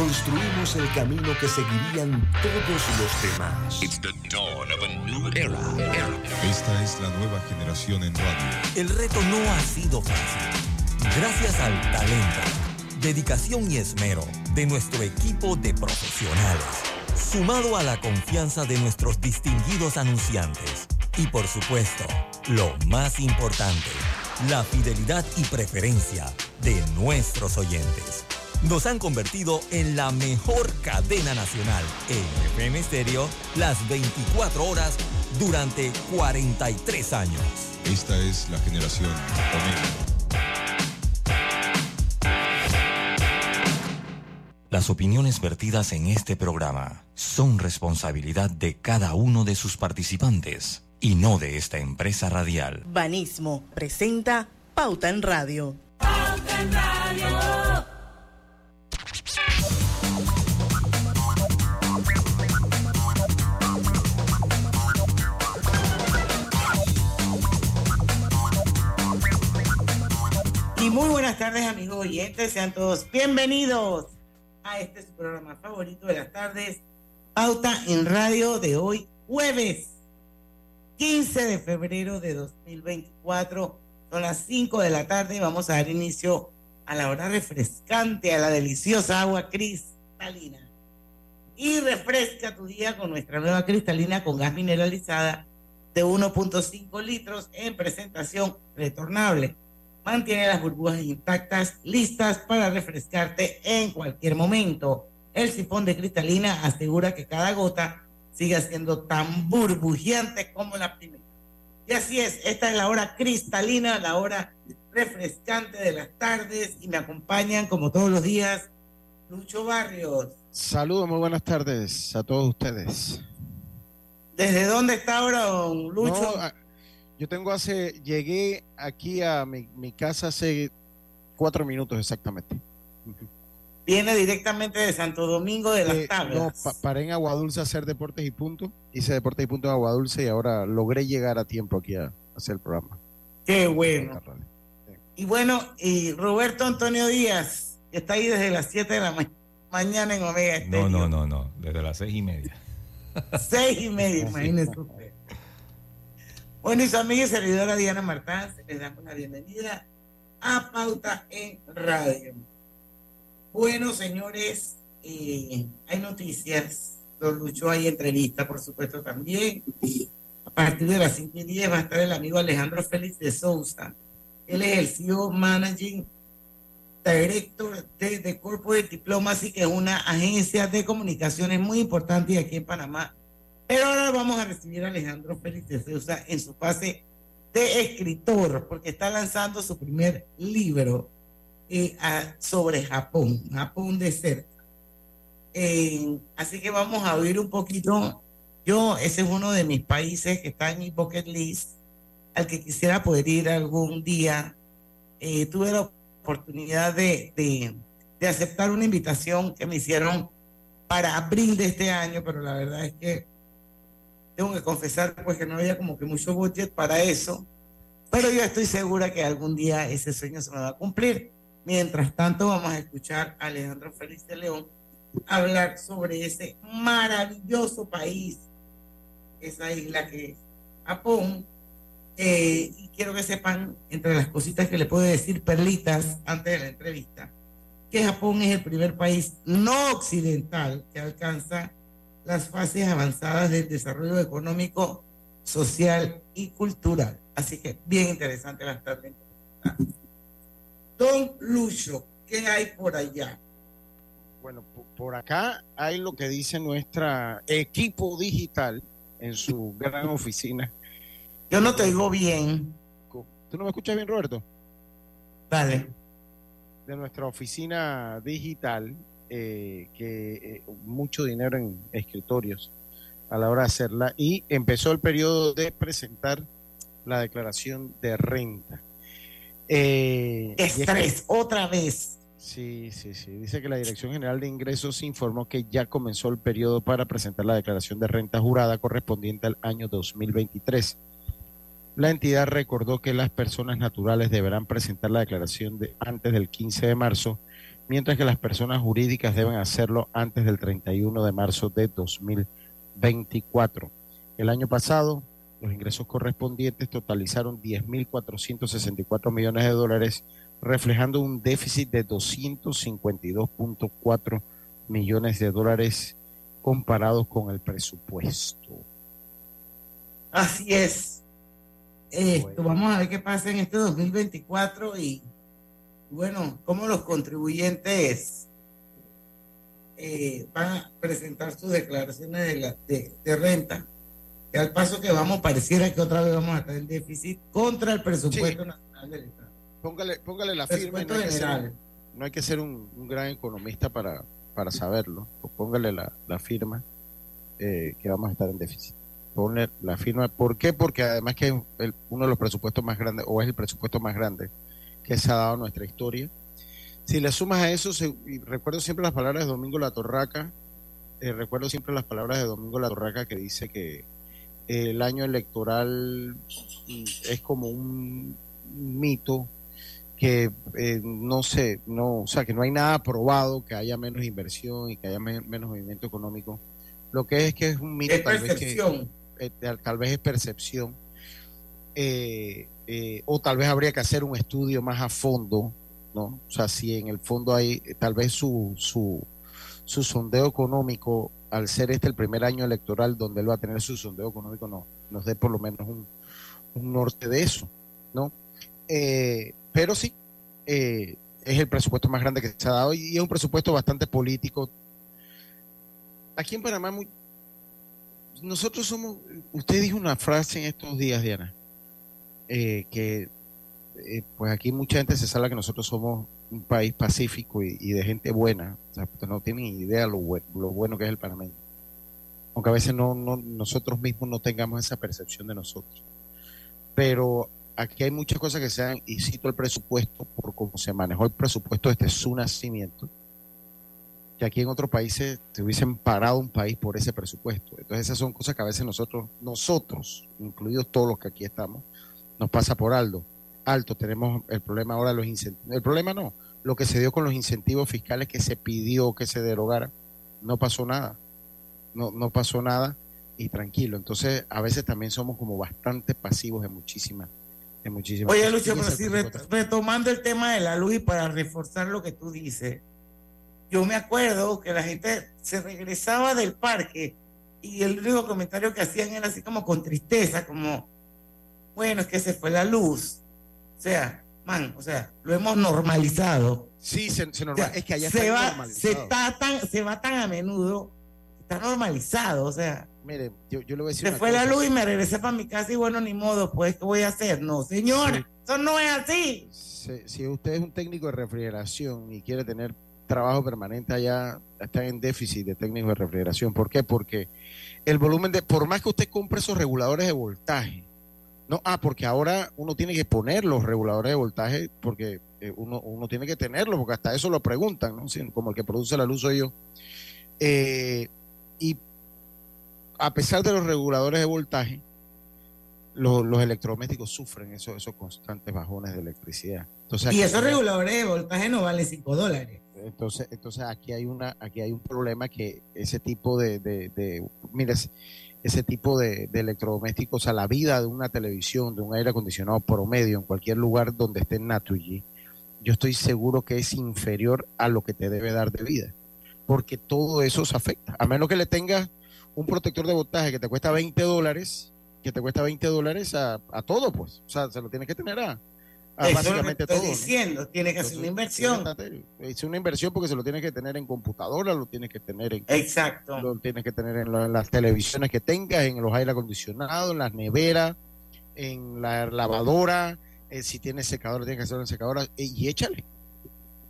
construimos el camino que seguirían todos los demás. Esta es la nueva generación en radio. El reto no ha sido fácil. Gracias al talento, dedicación y esmero de nuestro equipo de profesionales, sumado a la confianza de nuestros distinguidos anunciantes y por supuesto, lo más importante, la fidelidad y preferencia de nuestros oyentes nos han convertido en la mejor cadena nacional en FM Stereo las 24 horas durante 43 años. Esta es la generación Omega. Las opiniones vertidas en este programa son responsabilidad de cada uno de sus participantes y no de esta empresa radial. Banismo presenta Pauta en Radio. Pauta en Radio. Muy buenas tardes amigos oyentes, sean todos bienvenidos a este programa favorito de las tardes, Pauta en Radio de hoy, jueves 15 de febrero de 2024. Son las 5 de la tarde y vamos a dar inicio a la hora refrescante, a la deliciosa agua cristalina. Y refresca tu día con nuestra nueva cristalina con gas mineralizada de 1.5 litros en presentación retornable mantiene las burbujas intactas, listas para refrescarte en cualquier momento. El sifón de cristalina asegura que cada gota siga siendo tan burbujeante como la primera. Y así es, esta es la hora cristalina, la hora refrescante de las tardes y me acompañan como todos los días Lucho Barrios. Saludos, muy buenas tardes a todos ustedes. ¿Desde dónde está ahora, don Lucho? Yo tengo hace, llegué aquí a mi, casa hace cuatro minutos exactamente. Viene directamente de Santo Domingo de las eh, Tablas. No, paré en Aguadulce a hacer deportes y punto. Hice deportes y punto en Aguadulce y ahora logré llegar a tiempo aquí a, hacer el programa. Qué bueno. Y bueno, y Roberto Antonio Díaz, que está ahí desde las 7 de la mañana en Omega No, no, no, no, desde las seis y media. seis y media, imagínese usted. Bueno, y su amiga y servidora Diana Martán, les damos la bienvenida a Pauta en Radio. Bueno, señores, eh, hay noticias. Don Lucho hay entrevista, por supuesto, también. A partir de las 5 y 10 va a estar el amigo Alejandro Félix de Sousa. Él es el CEO Managing Director de, de Corporate Diplomacy, que es una agencia de comunicaciones muy importante aquí en Panamá pero ahora vamos a recibir a Alejandro Félix de Sousa en su fase de escritor, porque está lanzando su primer libro eh, sobre Japón, Japón de cerca. Eh, así que vamos a oír un poquito. Yo, ese es uno de mis países que está en mi bucket list, al que quisiera poder ir algún día. Eh, tuve la oportunidad de, de, de aceptar una invitación que me hicieron para abril de este año, pero la verdad es que tengo que confesar pues que no había como que mucho budget para eso, pero yo estoy segura que algún día ese sueño se me va a cumplir. Mientras tanto vamos a escuchar a Alejandro Félix de León hablar sobre ese maravilloso país, esa isla que es Japón. Eh, y quiero que sepan, entre las cositas que le puedo decir, perlitas, antes de la entrevista, que Japón es el primer país no occidental que alcanza las fases avanzadas del desarrollo económico, social y cultural. Así que bien interesante la tarde. Don Lucho, ¿qué hay por allá? Bueno, por acá hay lo que dice nuestra equipo digital en su gran oficina. Yo no te oigo bien. ¿Tú no me escuchas bien, Roberto? Dale. De nuestra oficina digital eh, que eh, mucho dinero en escritorios a la hora de hacerla y empezó el periodo de presentar la declaración de renta. Eh, Estrés, otra vez. Sí, sí, sí. Dice que la Dirección General de Ingresos informó que ya comenzó el periodo para presentar la declaración de renta jurada correspondiente al año 2023. La entidad recordó que las personas naturales deberán presentar la declaración de antes del 15 de marzo mientras que las personas jurídicas deben hacerlo antes del 31 de marzo de 2024. El año pasado, los ingresos correspondientes totalizaron 10.464 millones de dólares, reflejando un déficit de 252.4 millones de dólares comparados con el presupuesto. Así es. Esto, vamos a ver qué pasa en este 2024 y bueno, cómo los contribuyentes eh, van a presentar sus declaraciones de, la, de, renta. Que al paso que vamos, pareciera que otra vez vamos a estar en déficit contra el presupuesto nacional del Estado. Póngale, póngale la firma. No hay, que ser, no hay que ser un, gran economista para, para saberlo. Póngale la, la firma eh, que vamos a estar en déficit poner la firma. ¿Por qué? Porque además que es uno de los presupuestos más grandes, o es el presupuesto más grande que se ha dado nuestra historia. Si le sumas a eso, y recuerdo siempre las palabras de Domingo La Torraca, eh, recuerdo siempre las palabras de Domingo La Torraca que dice que el año electoral es como un mito que eh, no sé, no, o sea, que no hay nada probado, que haya menos inversión y que haya menos movimiento económico. Lo que es que es un mito tal vez que, eh, tal vez es percepción, eh, eh, o tal vez habría que hacer un estudio más a fondo, ¿no? O sea, si en el fondo hay tal vez su, su, su sondeo económico, al ser este el primer año electoral donde él va a tener su sondeo económico, no, nos dé por lo menos un, norte de eso, ¿no? pero sí, es el presupuesto más grande que se ha dado y es un presupuesto bastante político. Aquí en Panamá nosotros somos, usted dijo una frase en estos días, Diana, eh, que eh, pues aquí mucha gente se sabe que nosotros somos un país pacífico y, de gente buena, o sea, no tienen idea lo, lo bueno que es el panameño. Aunque a veces no, no, nosotros mismos no tengamos esa percepción de nosotros. Pero aquí hay muchas cosas que se dan, y cito el presupuesto por cómo se manejó el presupuesto desde su nacimiento, que aquí en otros países se hubiesen parado un país por ese presupuesto. Entonces esas son cosas que a veces nosotros, nosotros, incluidos todos los que aquí estamos, nos pasa por alto. Alto, tenemos el problema ahora de los incentivos. El problema no, lo que se dio con los incentivos fiscales que se pidió que se derogara, no pasó nada. No, no pasó nada y tranquilo. Entonces, a veces también somos como bastante pasivos en muchísimas en muchísimas Oye, Lucio, pero si retomando el tema de la luz y para reforzar lo que tú dices, yo me acuerdo que la gente se regresaba del parque y el único comentario que hacían era así como con tristeza, como, bueno, es que se fue la luz. O sea, man, o sea, lo hemos normalizado. Sí, se, se es que allá se va, se, está tan, se va tan a menudo, está normalizado, o sea. Mire, yo, yo le voy a decir. Se fue la luz y me regresé para mi casa y bueno, ni modo, pues, ¿qué voy a hacer? No, señora, eso no es así. si usted es un técnico de refrigeración y quiere tener trabajo permanente allá están en déficit de técnicos de refrigeración. ¿Por qué? Porque el volumen de, por más que usted compre esos reguladores de voltaje, no, ah, porque ahora uno tiene que poner los reguladores de voltaje porque eh, uno, uno tiene que tenerlos, porque hasta eso lo preguntan, ¿no? como el que produce la luz soy yo. Eh, y a pesar de los reguladores de voltaje, los, los electrodomésticos sufren esos, esos constantes bajones de electricidad. Entonces, y esos reguladores de voltaje no valen 5 dólares. Entonces, entonces aquí hay una, aquí hay un problema que ese tipo de, de, ese tipo de, electrodomésticos, a la vida de una televisión, de un aire acondicionado promedio en cualquier lugar donde esté Naturgy, yo estoy seguro que es inferior a lo que te debe dar de vida, porque todo eso se afecta. A menos que le tengas un protector de voltaje que te cuesta 20 dólares, que te cuesta 20 dólares a, a todo, pues, o sea, se lo tienes que tener a, Ah, básicamente todo. diciendo, tiene que hacer una inversión. Es una inversión porque se lo tienes que tener en computadora, lo tienes que tener en. Exacto. Lo tienes que tener en, las televisiones que tengas, en los aire acondicionados, en las neveras, en la lavadora. Eh, si tienes secadora, tienes que hacerlo en secadora eh, y échale.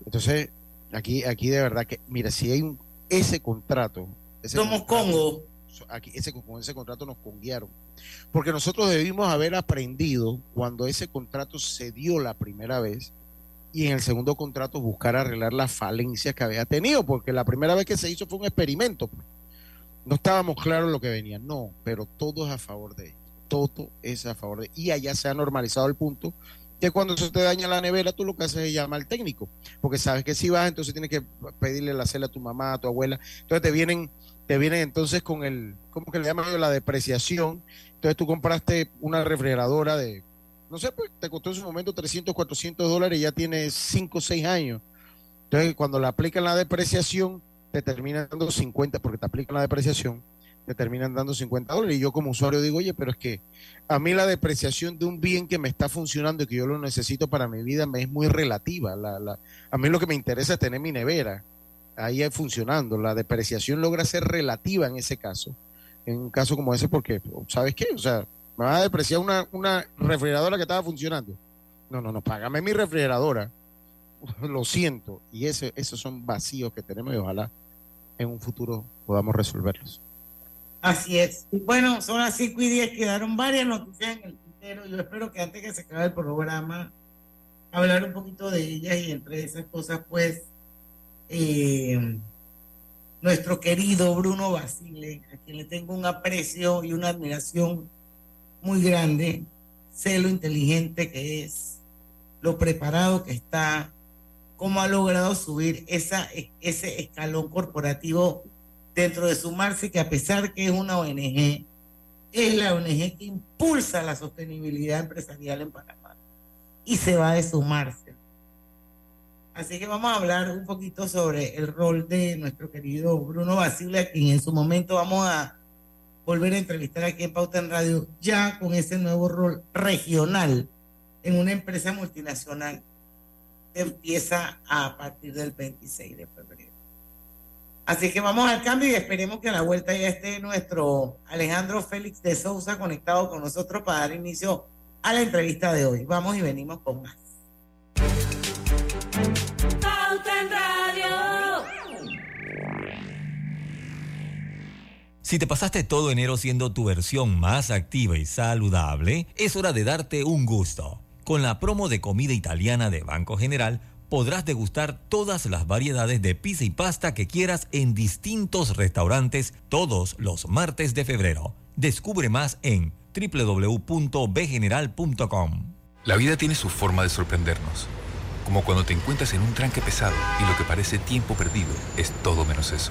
Entonces, aquí, aquí de verdad que, mira, si hay un, ese contrato. Somos Congo. Aquí, ese, con ese contrato nos conguiaron porque nosotros debimos haber aprendido cuando ese contrato se dio la primera vez y en el segundo contrato buscar arreglar las falencias que había tenido, porque la primera vez que se hizo fue un experimento. Pues. No estábamos claros lo que venía, no, pero todo es a favor de ellos, todo es a favor de Y allá se ha normalizado el punto que cuando se te daña la nevera, tú lo que haces es llamar al técnico, porque sabes que si vas, entonces tienes que pedirle la cela a tu mamá, a tu abuela. Entonces te vienen, te vienen entonces con el, ¿cómo que le llaman la depreciación? Entonces tú compraste una refrigeradora de, no sé, pues te costó en su momento 300, 400 dólares y ya tiene 5 o 6 años. Entonces cuando le aplican la depreciación, te terminan dando 50, porque te aplican la depreciación, te terminan dando 50 dólares. Y yo como usuario digo, oye, pero es que a mí la depreciación de un bien que me está funcionando y que yo lo necesito para mi vida me es muy relativa. La, la, a mí lo que me interesa es tener mi nevera ahí funcionando. La depreciación logra ser relativa en ese caso, en un caso como ese, porque, ¿sabes qué? O sea, me va a depreciar una, una refrigeradora que estaba funcionando. No, no, no, págame mi refrigeradora. Lo siento. Y ese, esos son vacíos que tenemos y ojalá en un futuro podamos resolverlos. Así es. Bueno, son las 5 y 10, quedaron varias noticias en el tintero. Yo espero que antes que se acabe el programa, hablar un poquito de ellas y entre esas cosas, pues, eh, nuestro querido Bruno Basile, a quien le tengo un aprecio y una admiración muy grande, sé lo inteligente que es, lo preparado que está, cómo ha logrado subir esa, ese escalón corporativo dentro de sumarse, que a pesar que es una ONG, es la ONG que impulsa la sostenibilidad empresarial en Panamá y se va de sumarse. Así que vamos a hablar un poquito sobre el rol de nuestro querido Bruno Basile, a quien en su momento vamos a volver a entrevistar aquí en Pauta en Radio, ya con ese nuevo rol regional en una empresa multinacional que empieza a partir del 26 de febrero. Así que vamos al cambio y esperemos que a la vuelta ya esté nuestro Alejandro Félix de Sousa conectado con nosotros para dar inicio a la entrevista de hoy. Vamos y venimos con más. Si te pasaste todo enero siendo tu versión más activa y saludable, es hora de darte un gusto. Con la promo de comida italiana de Banco General, podrás degustar todas las variedades de pizza y pasta que quieras en distintos restaurantes todos los martes de febrero. Descubre más en www.bgeneral.com. La vida tiene su forma de sorprendernos, como cuando te encuentras en un tranque pesado y lo que parece tiempo perdido es todo menos eso.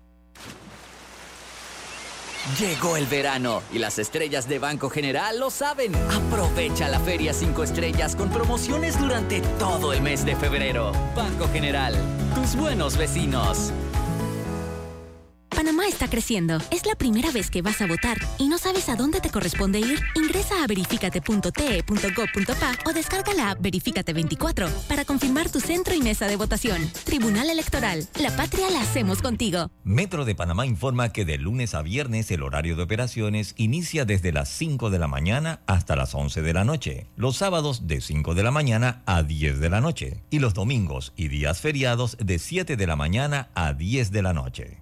Llegó el verano y las estrellas de Banco General lo saben. Aprovecha la Feria 5 Estrellas con promociones durante todo el mes de febrero. Banco General, tus buenos vecinos. Panamá está creciendo. Es la primera vez que vas a votar y no sabes a dónde te corresponde ir. Ingresa a verificate.te.gov.pa o descarga la app Verificate 24 para confirmar tu centro y mesa de votación. Tribunal Electoral. La patria la hacemos contigo. Metro de Panamá informa que de lunes a viernes el horario de operaciones inicia desde las 5 de la mañana hasta las 11 de la noche. Los sábados de 5 de la mañana a 10 de la noche. Y los domingos y días feriados de 7 de la mañana a 10 de la noche.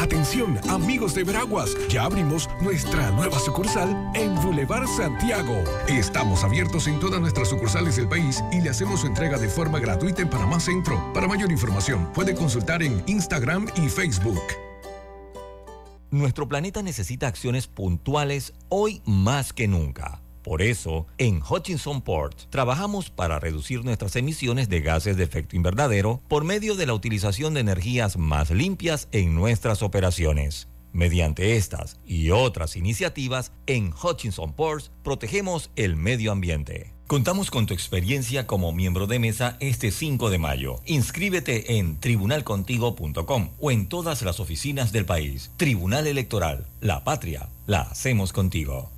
Atención, amigos de Veraguas, ya abrimos nuestra nueva sucursal en Boulevard Santiago. Estamos abiertos en todas nuestras sucursales del país y le hacemos su entrega de forma gratuita en Panamá Centro. Para mayor información, puede consultar en Instagram y Facebook. Nuestro planeta necesita acciones puntuales hoy más que nunca. Por eso, en Hutchinson Port trabajamos para reducir nuestras emisiones de gases de efecto invernadero por medio de la utilización de energías más limpias en nuestras operaciones. Mediante estas y otras iniciativas, en Hutchinson Ports protegemos el medio ambiente. Contamos con tu experiencia como miembro de mesa este 5 de mayo. Inscríbete en tribunalcontigo.com o en todas las oficinas del país. Tribunal Electoral, la patria, la hacemos contigo.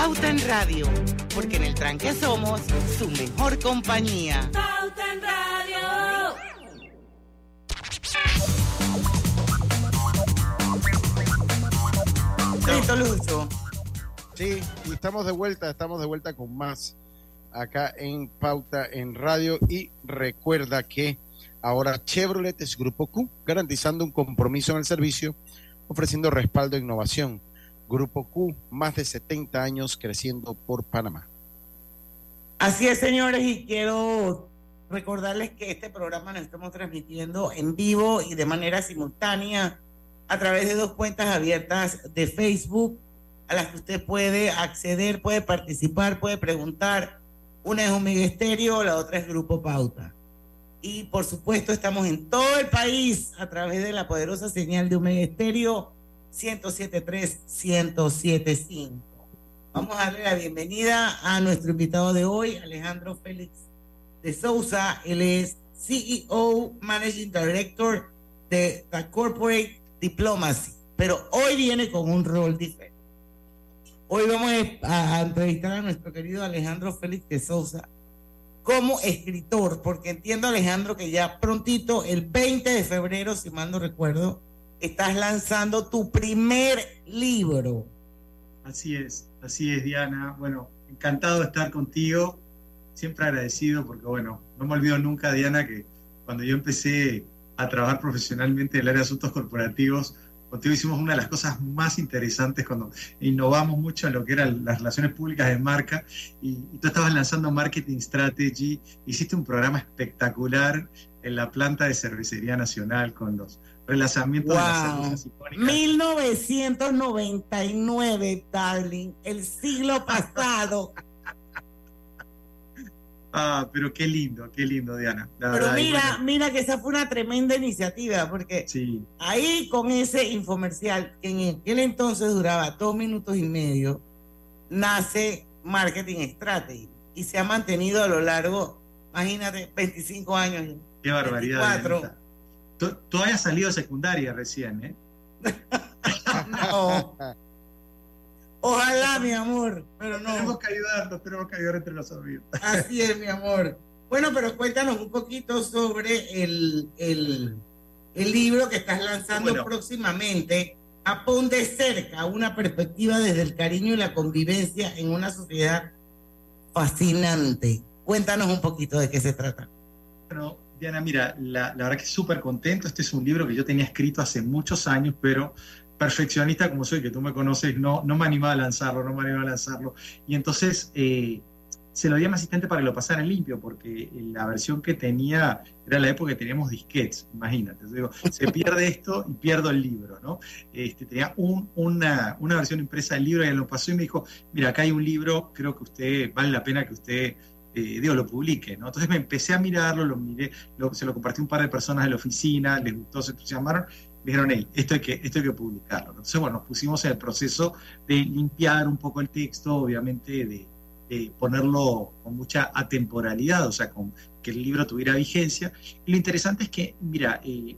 Pauta en Radio, porque en el tranque somos su mejor compañía. Pauta en Radio. Listo, Lucho. Sí, y estamos de vuelta, estamos de vuelta con más acá en Pauta en Radio y recuerda que ahora Chevrolet es Grupo Q, garantizando un compromiso en el servicio, ofreciendo respaldo e innovación. Grupo Q, más de 70 años creciendo por Panamá. Así es, señores, y quiero recordarles que este programa lo estamos transmitiendo en vivo y de manera simultánea a través de dos cuentas abiertas de Facebook a las que usted puede acceder, puede participar, puede preguntar. Una es Omega Estéreo, la otra es Grupo Pauta. Y por supuesto estamos en todo el país a través de la poderosa señal de Omega Estéreo 1073 1075. Vamos a darle la bienvenida a nuestro invitado de hoy, Alejandro Félix de Sousa. Él es CEO, Managing Director de The Corporate Diplomacy, pero hoy viene con un rol diferente. Hoy vamos a, entrevistar a nuestro querido Alejandro Félix de Sousa como escritor, porque entiendo, Alejandro, que ya prontito, el 20 de febrero, si mal no recuerdo, estás lanzando tu primer libro. Así es, así es, Diana. Bueno, encantado de estar contigo, siempre agradecido, porque bueno, no me olvido nunca, Diana, que cuando yo empecé a trabajar profesionalmente en el área de asuntos corporativos, Contigo hicimos una de las cosas más interesantes cuando innovamos mucho en lo que eran las relaciones públicas de marca y, tú estabas lanzando Marketing Strategy, hiciste un programa espectacular en la planta de Cervecería Nacional con los relanzamientos de las cervezas icónicas. 1999, darling, el siglo pasado. Ah, pero qué lindo, qué lindo, Diana. pero mira, mira que esa fue una tremenda iniciativa, porque ahí con ese infomercial, que en aquel entonces duraba dos minutos y medio, nace Marketing Strategy y se ha mantenido a lo largo, imagínate, 25 años. Qué barbaridad. Tú, tú hayas salido secundaria recién, ¿eh? no. Ojalá, mi amor, pero no. Tenemos que ayudarnos, tenemos que ayudar entre los amigos. Así es, mi amor. Bueno, pero cuéntanos un poquito sobre el, el, el libro que estás lanzando próximamente, Apón de cerca, una perspectiva desde el cariño y la convivencia en una sociedad fascinante. Cuéntanos un poquito de qué se trata. Bueno, Diana, mira, la, la verdad que súper contento. Este es un libro que yo tenía escrito hace muchos años, pero perfeccionista como soy, que tú me conoces, no, no me animaba a lanzarlo, no me animaba a lanzarlo. Y entonces eh, se lo di a mi asistente para que lo pasara en limpio, porque la versión que tenía era la época que teníamos disquets, imagínate. digo, se pierde esto y pierdo el libro, ¿no? Este, tenía una, una, versión impresa del libro y él lo pasó y me dijo, mira, acá hay un libro, creo que usted, vale la pena que usted eh, digo, lo publique, ¿no? Entonces me empecé a mirarlo, lo miré, se lo compartí a un par de personas de la oficina, les gustó, se entusiasmaron, dijeron, hey, esto hay, que, esto hay que publicarlo. Entonces, bueno, nos pusimos en el proceso de limpiar un poco el texto, obviamente de, ponerlo con mucha atemporalidad, o sea, con que el libro tuviera vigencia. Y lo interesante es que, mira, eh,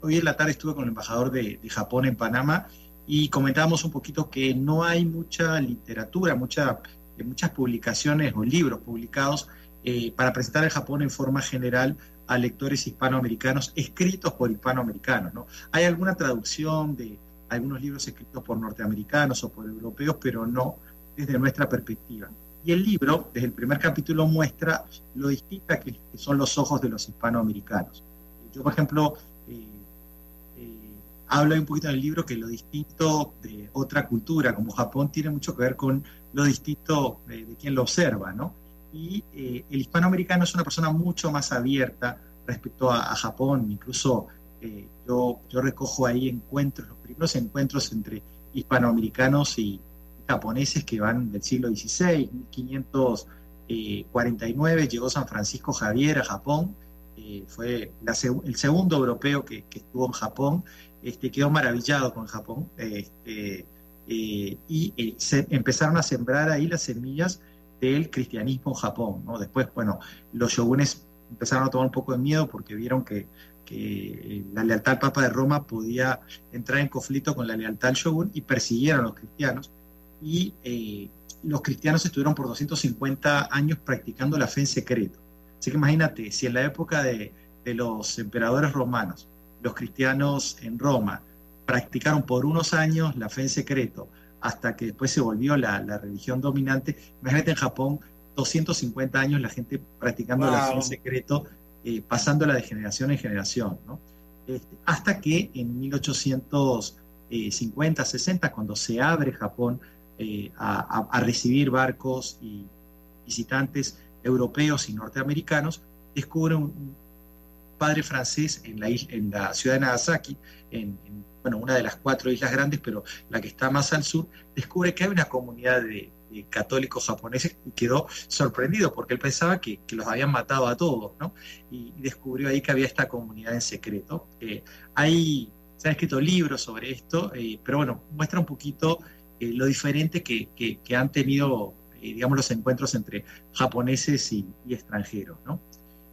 hoy en la tarde estuve con el embajador de, Japón en Panamá y comentábamos un poquito que no hay mucha literatura, mucha, muchas publicaciones o libros publicados eh, para presentar el Japón en forma general a lectores hispanoamericanos escritos por hispanoamericanos. ¿no? Hay alguna traducción de algunos libros escritos por norteamericanos o por europeos, pero no desde nuestra perspectiva. Y el libro, desde el primer capítulo, muestra lo distinta que, son los ojos de los hispanoamericanos. Yo, por ejemplo, eh, eh, hablo un poquito en el libro que lo distinto de otra cultura, como Japón, tiene mucho que ver con lo distinto de, de quien lo observa, ¿no? Y eh, el hispanoamericano es una persona mucho más abierta respecto a, Japón, incluso eh, yo, yo recojo ahí encuentros, los primeros encuentros entre hispanoamericanos y japoneses que van del siglo XVI, 1549, llegó San Francisco Javier a Japón, eh, fue la el segundo europeo que, estuvo en Japón, este, quedó maravillado con Japón este, eh, y eh, empezaron a sembrar ahí las semillas del cristianismo en Japón. Después, bueno, los shogunes empezaron a tomar un poco de miedo porque vieron que, que la lealtad al Papa de Roma podía entrar en conflicto con la lealtad al shogun y persiguieron a los cristianos. Y eh, los cristianos estuvieron por 250 años practicando la fe en secreto. Así que imagínate, si en la época de, de los emperadores romanos, los cristianos en Roma practicaron por unos años la fe en secreto, hasta que después se volvió la, la religión dominante, imagínate en Japón, 250 años la gente practicando la fe en Wow. secreto, eh, pasándola de generación en generación, ¿no? Este, hasta que en 1850, 60, cuando se abre Japón eh, a, recibir barcos y visitantes europeos y norteamericanos, descubre un, un padre francés en la, is- en la ciudad de Nagasaki, en, en, bueno, una de las cuatro islas grandes, pero la que está más al sur, descubre que hay una comunidad de, de católicos japoneses y quedó sorprendido porque él pensaba que, que los habían matado a todos, ¿no? Y, y descubrió ahí que había esta comunidad en secreto. Eh, hay, se han escrito libros sobre esto, eh, pero bueno, muestra un poquito eh, lo diferente que, que- que han tenido, eh, digamos, los encuentros entre japoneses y, y extranjeros, ¿no?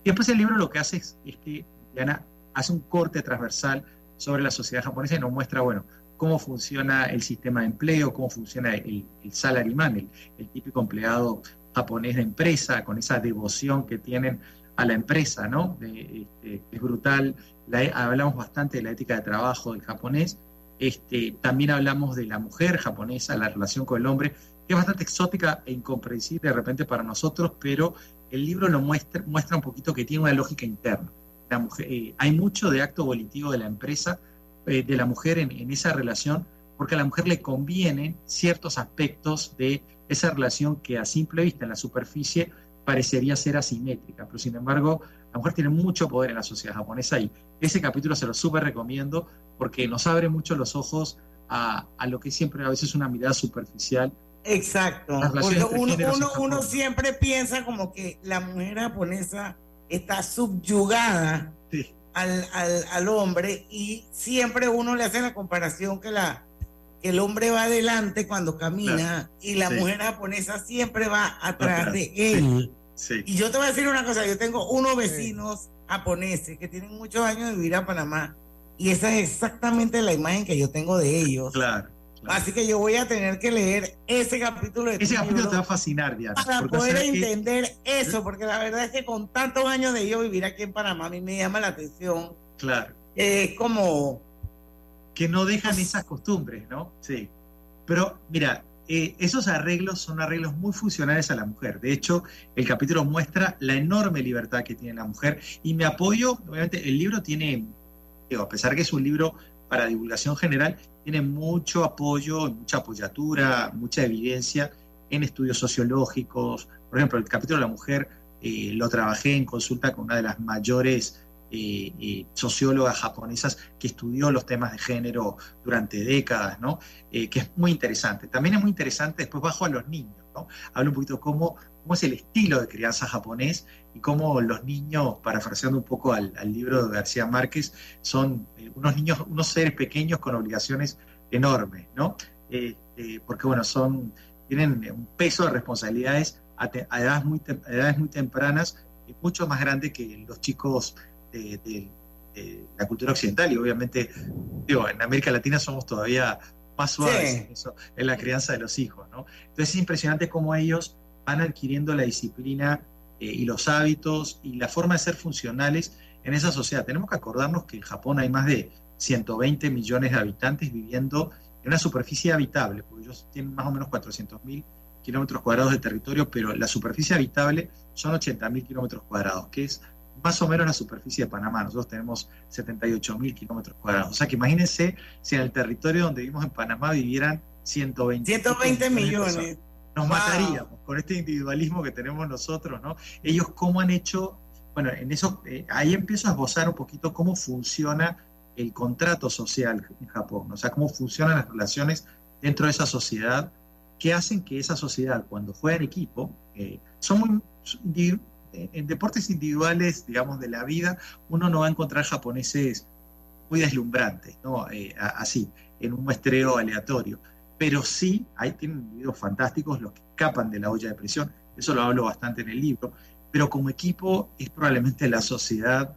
Y después el libro lo que hace es, es que Diana hace un corte transversal sobre la sociedad japonesa y nos muestra, bueno, cómo funciona el sistema de empleo, cómo funciona el, el salaryman, el, típico empleado japonés de empresa, con esa devoción que tienen a la empresa, ¿no? De- este, es brutal. La- hablamos bastante de la ética de trabajo del japonés. Este, también hablamos de la mujer japonesa, la relación con el hombre, que es bastante exótica e incomprensible de repente para nosotros, pero el libro lo muestra, muestra un poquito que tiene una lógica interna. La mujer, eh, hay mucho de acto volitivo de la empresa, eh, de la mujer en, en esa relación, porque a la mujer le convienen ciertos aspectos de esa relación que a simple vista en la superficie parecería ser asimétrica, pero sin embargo la mujer tiene mucho poder en la sociedad japonesa y ese capítulo se lo súper recomiendo porque nos abre mucho los ojos a, a lo que siempre a veces es una mirada superficial. Exacto. Uno, uno, uno siempre piensa como que la mujer japonesa está subyugada Sí. al, al, al hombre y siempre uno le hace la comparación que, la, que el hombre va adelante cuando camina Claro. y la Sí. mujer japonesa siempre va atrás de él. Sí. Y yo te voy a decir una cosa, yo tengo unos vecinos japoneses que tienen muchos años de vivir a Panamá y esa es exactamente la imagen que yo tengo de ellos. Claro. Así que yo voy a tener que leer ese capítulo de Ese capítulo libro te va a fascinar, Diana. para poder sabes que- entender eso, porque la verdad es que con tantos años de yo vivir aquí en Panamá, a mí me llama la atención. Claro. Es como, que no dejan esas costumbres, ¿no? Sí. Pero mira, eh, esos arreglos son arreglos muy funcionales a la mujer. De hecho, el capítulo muestra la enorme libertad que tiene la mujer y me apoyo, obviamente el libro tiene, digo, a pesar que es un libro para divulgación general, tiene mucho apoyo, mucha apoyatura, mucha evidencia en estudios sociológicos. Por ejemplo, el capítulo de la mujer eh, lo trabajé en consulta con una de las mayores eh, eh, sociólogas japonesas que estudió los temas de género durante décadas, ¿no? Que es muy interesante. También es muy interesante, después bajo a los niños, ¿no? Hablo un poquito cómo, cómo es el estilo de crianza japonés y cómo los niños, parafraseando un poco al, al libro de García Márquez, son eh, unos niños, unos seres pequeños con obligaciones enormes, ¿no? Eh, eh, porque, bueno, son, tienen un peso de responsabilidades a, te- a edades, muy tem- a edades muy tempranas, eh, mucho más grande que los chicos de, de- de la cultura occidental y obviamente digo, en América Latina somos todavía más suaves Sí. en, eso, en la crianza de los hijos, ¿no? Entonces es impresionante cómo ellos van adquiriendo la disciplina eh, y los hábitos y la forma de ser funcionales en esa sociedad. Tenemos que acordarnos que en Japón hay más de 120 millones de habitantes viviendo en una superficie habitable, porque ellos tienen más o menos 400 mil kilómetros cuadrados de territorio, pero la superficie habitable son 80 mil kilómetros cuadrados, que es más o menos la superficie de Panamá. Nosotros tenemos 78 mil kilómetros cuadrados. O sea que imagínense si en el territorio donde vivimos en Panamá vivieran 120, 120 de millones. Nos Wow. mataríamos con este individualismo que tenemos nosotros, ¿no? Ellos cómo han hecho, bueno, en eso, eh, ahí empiezo a esbozar un poquito cómo funciona el contrato social en Japón, o sea, cómo funcionan las relaciones dentro de esa sociedad que hacen que esa sociedad, cuando juega en equipo, eh, son muy, en deportes individuales, digamos, de la vida, uno no va a encontrar japoneses muy deslumbrantes, ¿no? Eh, así, en un muestreo aleatorio. Pero sí, ahí tienen individuos fantásticos, los que escapan de la olla de presión, eso lo hablo bastante en el libro, pero como equipo es probablemente la sociedad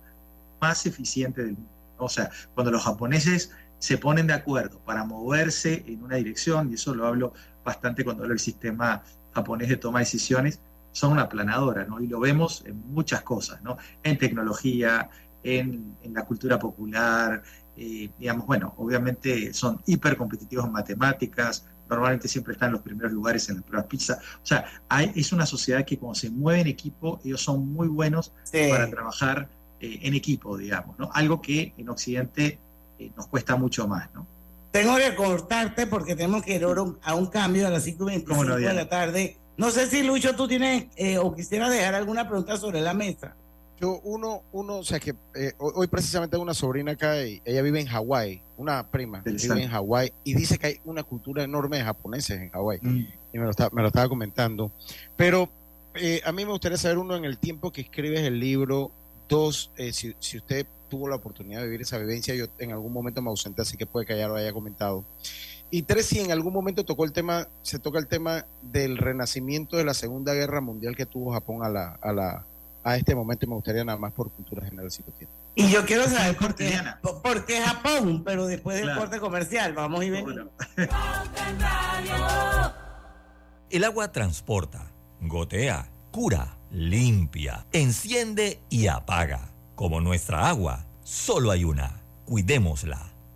más eficiente del mundo. O sea, cuando los japoneses se ponen de acuerdo para moverse en una dirección, y eso lo hablo bastante cuando hablo del sistema japonés de toma de decisiones, son una planadora, ¿no? Y lo vemos en muchas cosas, ¿no? En tecnología, en, la cultura popular, eh, digamos, bueno, obviamente son hiper competitivos en matemáticas, normalmente siempre están en los primeros lugares en las pruebas pizza. O sea, hay, es una sociedad que como se mueve en equipo, ellos son muy buenos para trabajar eh, en equipo, digamos, ¿no? Algo que en Occidente eh, nos cuesta mucho más, ¿no? Tengo que cortarte porque tenemos que ir a un cambio a las 5.25 de la tarde. No sé si Lucho tú tienes eh, o quisiera dejar alguna pregunta sobre la mesa. Yo, uno, uno, o sea que eh, hoy precisamente una sobrina acá, y ella vive en Hawái, una prima, vive en Hawái, y dice que hay una cultura enorme de japoneses en Hawái, mm. y me lo, me lo, estaba comentando. Pero eh, a mí me gustaría saber, uno, en el tiempo que escribes el libro, dos, si, si usted tuvo la oportunidad de vivir esa vivencia, yo en algún momento me ausenté, así que puede que ya lo haya comentado. Y tres, si en algún momento tocó el tema, se toca el tema del renacimiento de la Segunda Guerra Mundial que tuvo Japón a la, a la, a este momento, me gustaría nada más por cultura general si lo tiene. Y yo quiero saber por qué, por qué Japón, pero después del corte comercial, vamos y venimos. El agua transporta, gotea, cura, limpia, enciende y apaga. Como nuestra agua, solo hay una. Cuidémosla.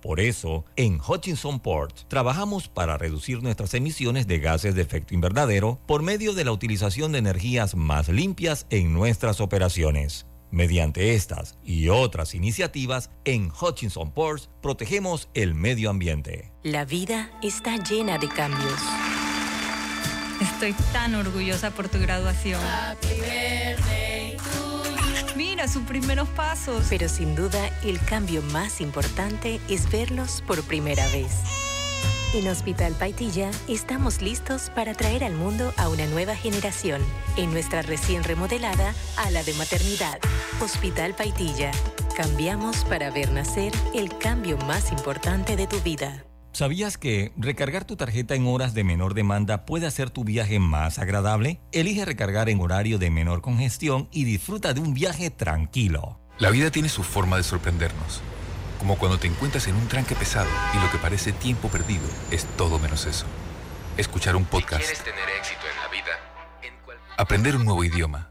Por eso, en Hutchinson Port trabajamos para reducir nuestras emisiones de gases de efecto invernadero por medio de la utilización de energías más limpias en nuestras operaciones. Mediante estas y otras iniciativas, en Hutchinson Ports protegemos el medio ambiente. La vida está llena de cambios. Estoy tan orgullosa por tu graduación. Sus primeros pasos. Pero sin duda, el cambio más importante es verlos por primera vez. En Hospital Paitilla estamos listos para traer al mundo a una nueva generación, en nuestra recién remodelada ala de maternidad. Hospital Paitilla. Cambiamos para ver nacer el cambio más importante de tu vida. ¿Sabías que recargar tu tarjeta en horas de menor demanda puede hacer tu viaje más agradable? Elige recargar en horario de menor congestión y disfruta de un viaje tranquilo. La vida tiene su forma de sorprendernos, como cuando te encuentras en un tranque pesado y lo que parece tiempo perdido es todo menos eso. Escuchar un podcast. quieres tener éxito en la vida, aprender un nuevo idioma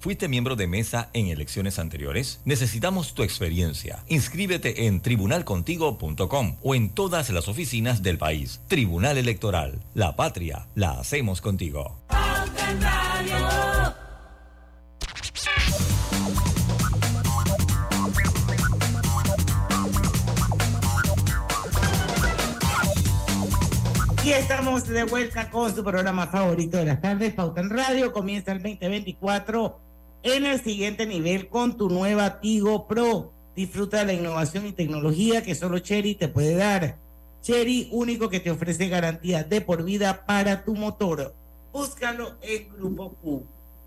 ¿Fuiste miembro de mesa en elecciones anteriores? Necesitamos tu experiencia. Inscríbete en tribunalcontigo.com o en todas las oficinas del país. Tribunal Electoral. La patria la hacemos contigo. Y estamos de vuelta con su programa favorito de las tardes, Pauta en Radio. Comienza el 2024 en el siguiente nivel con tu nueva Tigo Pro. Disfruta de la innovación y tecnología que solo Cherry te puede dar. Cherry, único que te ofrece garantía de por vida para tu motor. Búscalo en Grupo Q.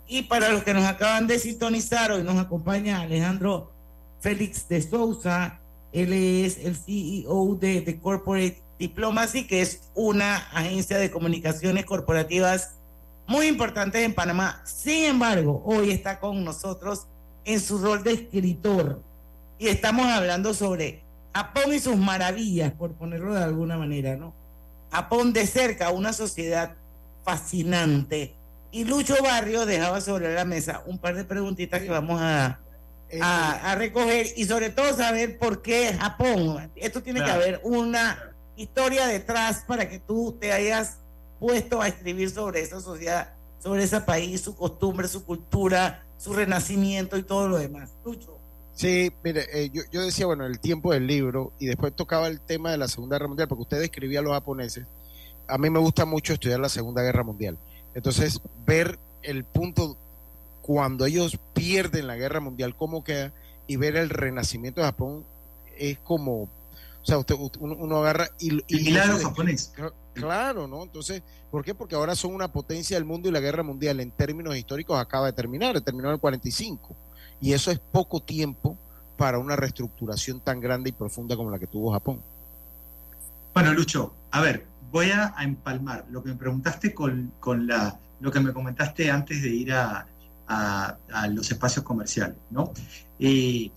Y para los que nos acaban de sintonizar, hoy nos acompaña Alejandro Félix de Souza. Él es el CEO de The Corporate Diplomacy, que es una agencia de comunicaciones corporativas muy importante en Panamá. Sin embargo, hoy está con nosotros en su rol de escritor y estamos hablando sobre Japón y sus maravillas, por ponerlo de alguna manera, ¿no? Japón de cerca, una sociedad fascinante. Y Lucho Barrio dejaba sobre la mesa un par de preguntitas que vamos a, a, a recoger y sobre todo saber por qué Japón. Esto tiene que haber una historia detrás para que tú te hayas puesto a escribir sobre esa sociedad, sobre ese país, su costumbre, su cultura, su renacimiento y todo lo demás. Lucho. Sí, mire, eh, yo, yo, decía, bueno, el tiempo del libro y después tocaba el tema de la Segunda Guerra Mundial, porque usted describía a los japoneses. A mí me gusta mucho estudiar la Segunda Guerra Mundial. Entonces, ver el punto cuando ellos pierden la Guerra Mundial, cómo queda, y ver el renacimiento de Japón es como, o sea, usted, uno, uno agarra y... y milagro japonés. Claro, ¿no? Entonces, ¿por qué? Porque ahora son una potencia del mundo y la guerra mundial en términos históricos acaba de terminar, terminó en el 45. Y eso es poco tiempo para una reestructuración tan grande y profunda como la que tuvo Japón. Bueno, Lucho, a ver, voy a, a empalmar lo que me preguntaste con, con, la, lo que me comentaste antes de ir a, a, a los espacios comerciales, ¿no? Eh,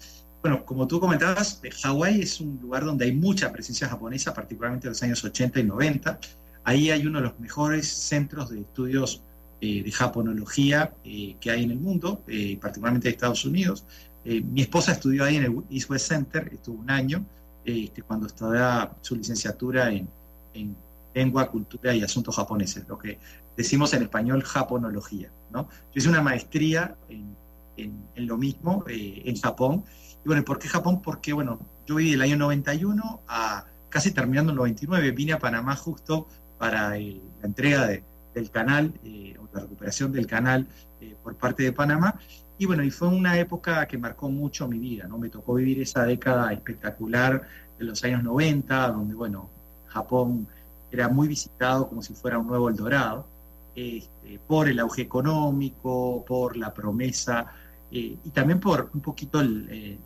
bueno, como tú comentabas, Hawái es un lugar donde hay mucha presencia japonesa, particularmente en los años 80 y 90. Ahí hay uno de los mejores centros de estudios eh, de japonología eh, que hay en el mundo, eh, particularmente de Estados Unidos. Eh, mi esposa estudió ahí en el East West Center, estuvo un año, este, cuando estudiaba su licenciatura en, en, lengua, cultura y asuntos japoneses, lo que decimos en español japonología. ¿no? Yo hice una maestría en, en, en lo mismo en Japón. Y bueno, ¿por qué Japón? Porque, bueno, yo viví del año 91 a casi terminando el 99, vine a Panamá justo para la entrega de, del canal, eh, o la recuperación del canal eh, por parte de Panamá. Y bueno, y fue una época que marcó mucho mi vida, ¿no? Me tocó vivir esa década espectacular de los años 90, donde, bueno, Japón era muy visitado como si fuera un nuevo Eldorado, este, por el auge económico, por la promesa, eh, y también por un poquito el,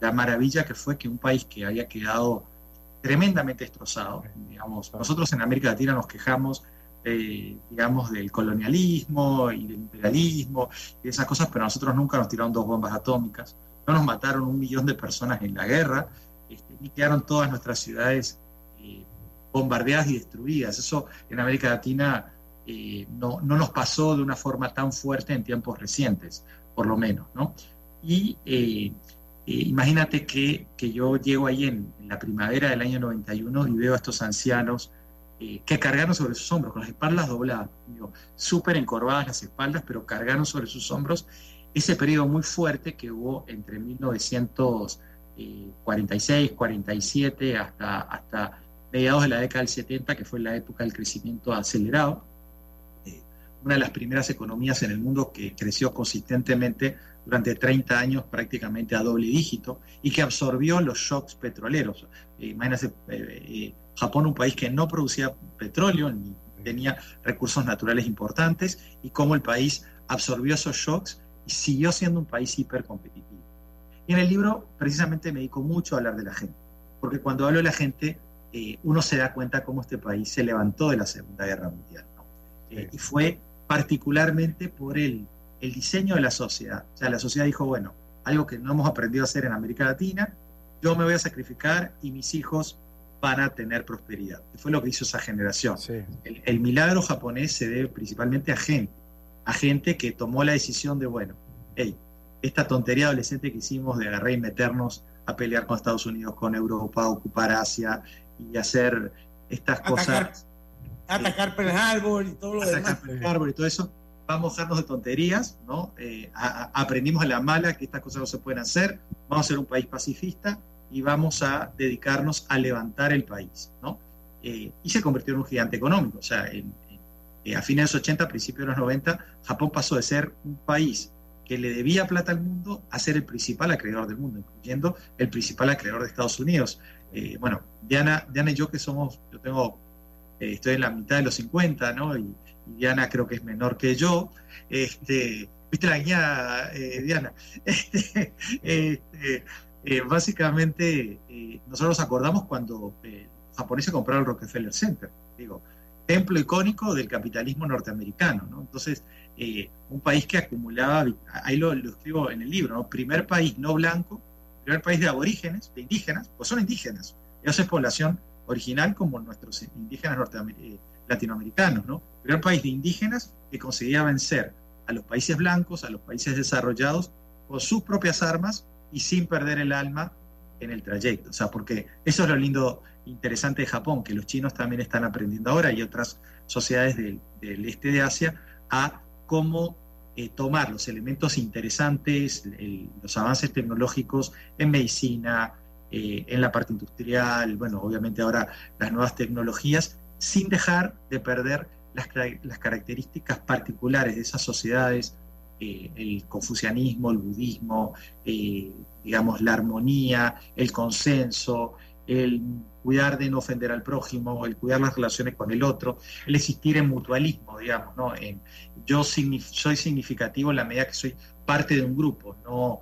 la maravilla que fue que un país que había quedado tremendamente destrozado, digamos, nosotros en América Latina nos quejamos eh, digamos, del colonialismo y del imperialismo y esas cosas, pero a nosotros nunca nos tiraron dos bombas atómicas, no nos mataron un millón de personas en la guerra, este, y quedaron todas nuestras ciudades eh, bombardeadas y destruidas. Eso en América Latina eh, no, no, nos pasó de una forma tan fuerte en tiempos recientes, por lo menos, ¿no? Y eh, imagínate que, que, yo llego ahí en, la primavera del año 91 y veo a estos ancianos eh, que cargaron sobre sus hombros, con las espaldas dobladas, súper encorvadas las espaldas, pero cargaron sobre sus hombros ese periodo muy fuerte que hubo entre 1946, 47 hasta, hasta mediados de la década del 70, que fue la época del crecimiento acelerado. Eh, una de las primeras economías en el mundo que creció consistentemente durante 30 años prácticamente a doble dígito y que absorbió los shocks petroleros. Eh, imagínense, eh, Japón, un país que no producía petróleo ni tenía recursos naturales importantes, y cómo el país absorbió esos shocks y siguió siendo un país hipercompetitivo. Y en el libro precisamente me dedico mucho a hablar de la gente, porque cuando hablo de la gente, eh, uno se da cuenta cómo este país se levantó de la Segunda Guerra Mundial. ¿no? Eh, y fue particularmente por el, el diseño de la sociedad. O sea, la sociedad dijo, bueno, algo que no hemos aprendido a hacer en América Latina, yo me voy a sacrificar y mis hijos van a tener prosperidad. Que fue lo que hizo esa generación. Sí. El, el, milagro japonés se debe principalmente a gente, a gente que tomó la decisión de, bueno, hey, esta tontería adolescente que hicimos de agarrar y meternos a pelear con Estados Unidos, con Europa, ocupar Asia y hacer estas atacar, cosas. Atacar Pearl Harbor y todo lo atacar demás. Pearl Harbor y todo eso. Vamos a dejarnos de tonterías, ¿no? Eh, a, a, aprendimos a la mala que estas cosas no se pueden hacer. Vamos a ser un país pacifista y vamos a dedicarnos a levantar el país, ¿no? Eh, y se convirtió en un gigante económico. O sea, en, en, a fines de los 80, principios de los 90, Japón pasó de ser un país que le debía plata al mundo a ser el principal acreedor del mundo, incluyendo el principal acreedor de Estados Unidos. Eh, bueno, Diana, Diana y yo que somos, yo tengo, eh, estoy en la mitad de los 50, ¿no? Y, Diana creo que es menor que yo. Este, ¿Viste eh, Diana? Este, este, eh, básicamente, eh, nosotros nos acordamos cuando eh, los japoneses compraron el Rockefeller Center, digo, templo icónico del capitalismo norteamericano, ¿no? Entonces, un país que acumulaba, ahí lo, lo escribo en el libro, ¿no? Primer país no blanco, primer país de aborígenes, de indígenas, pues son indígenas, ellos es población original como nuestros indígenas norteamer- eh, latinoamericanos, ¿no? Primer país de indígenas que conseguía vencer a los países blancos, a los países desarrollados, con sus propias armas y sin perder el alma en el trayecto. O sea, porque eso es lo lindo, interesante de Japón, que los chinos también están aprendiendo ahora y otras sociedades del, este de Asia a cómo eh, tomar los elementos interesantes, los avances tecnológicos en medicina, eh, en la parte industrial, bueno, obviamente ahora las nuevas tecnologías, sin dejar de perder las, las características particulares de esas sociedades, eh, el confucianismo, el budismo, eh, digamos, la armonía, el consenso, el cuidar de no ofender al prójimo, el cuidar las relaciones con el otro, el existir en mutualismo, digamos, ¿no? Yo soy significativo en la medida que soy parte de un grupo, no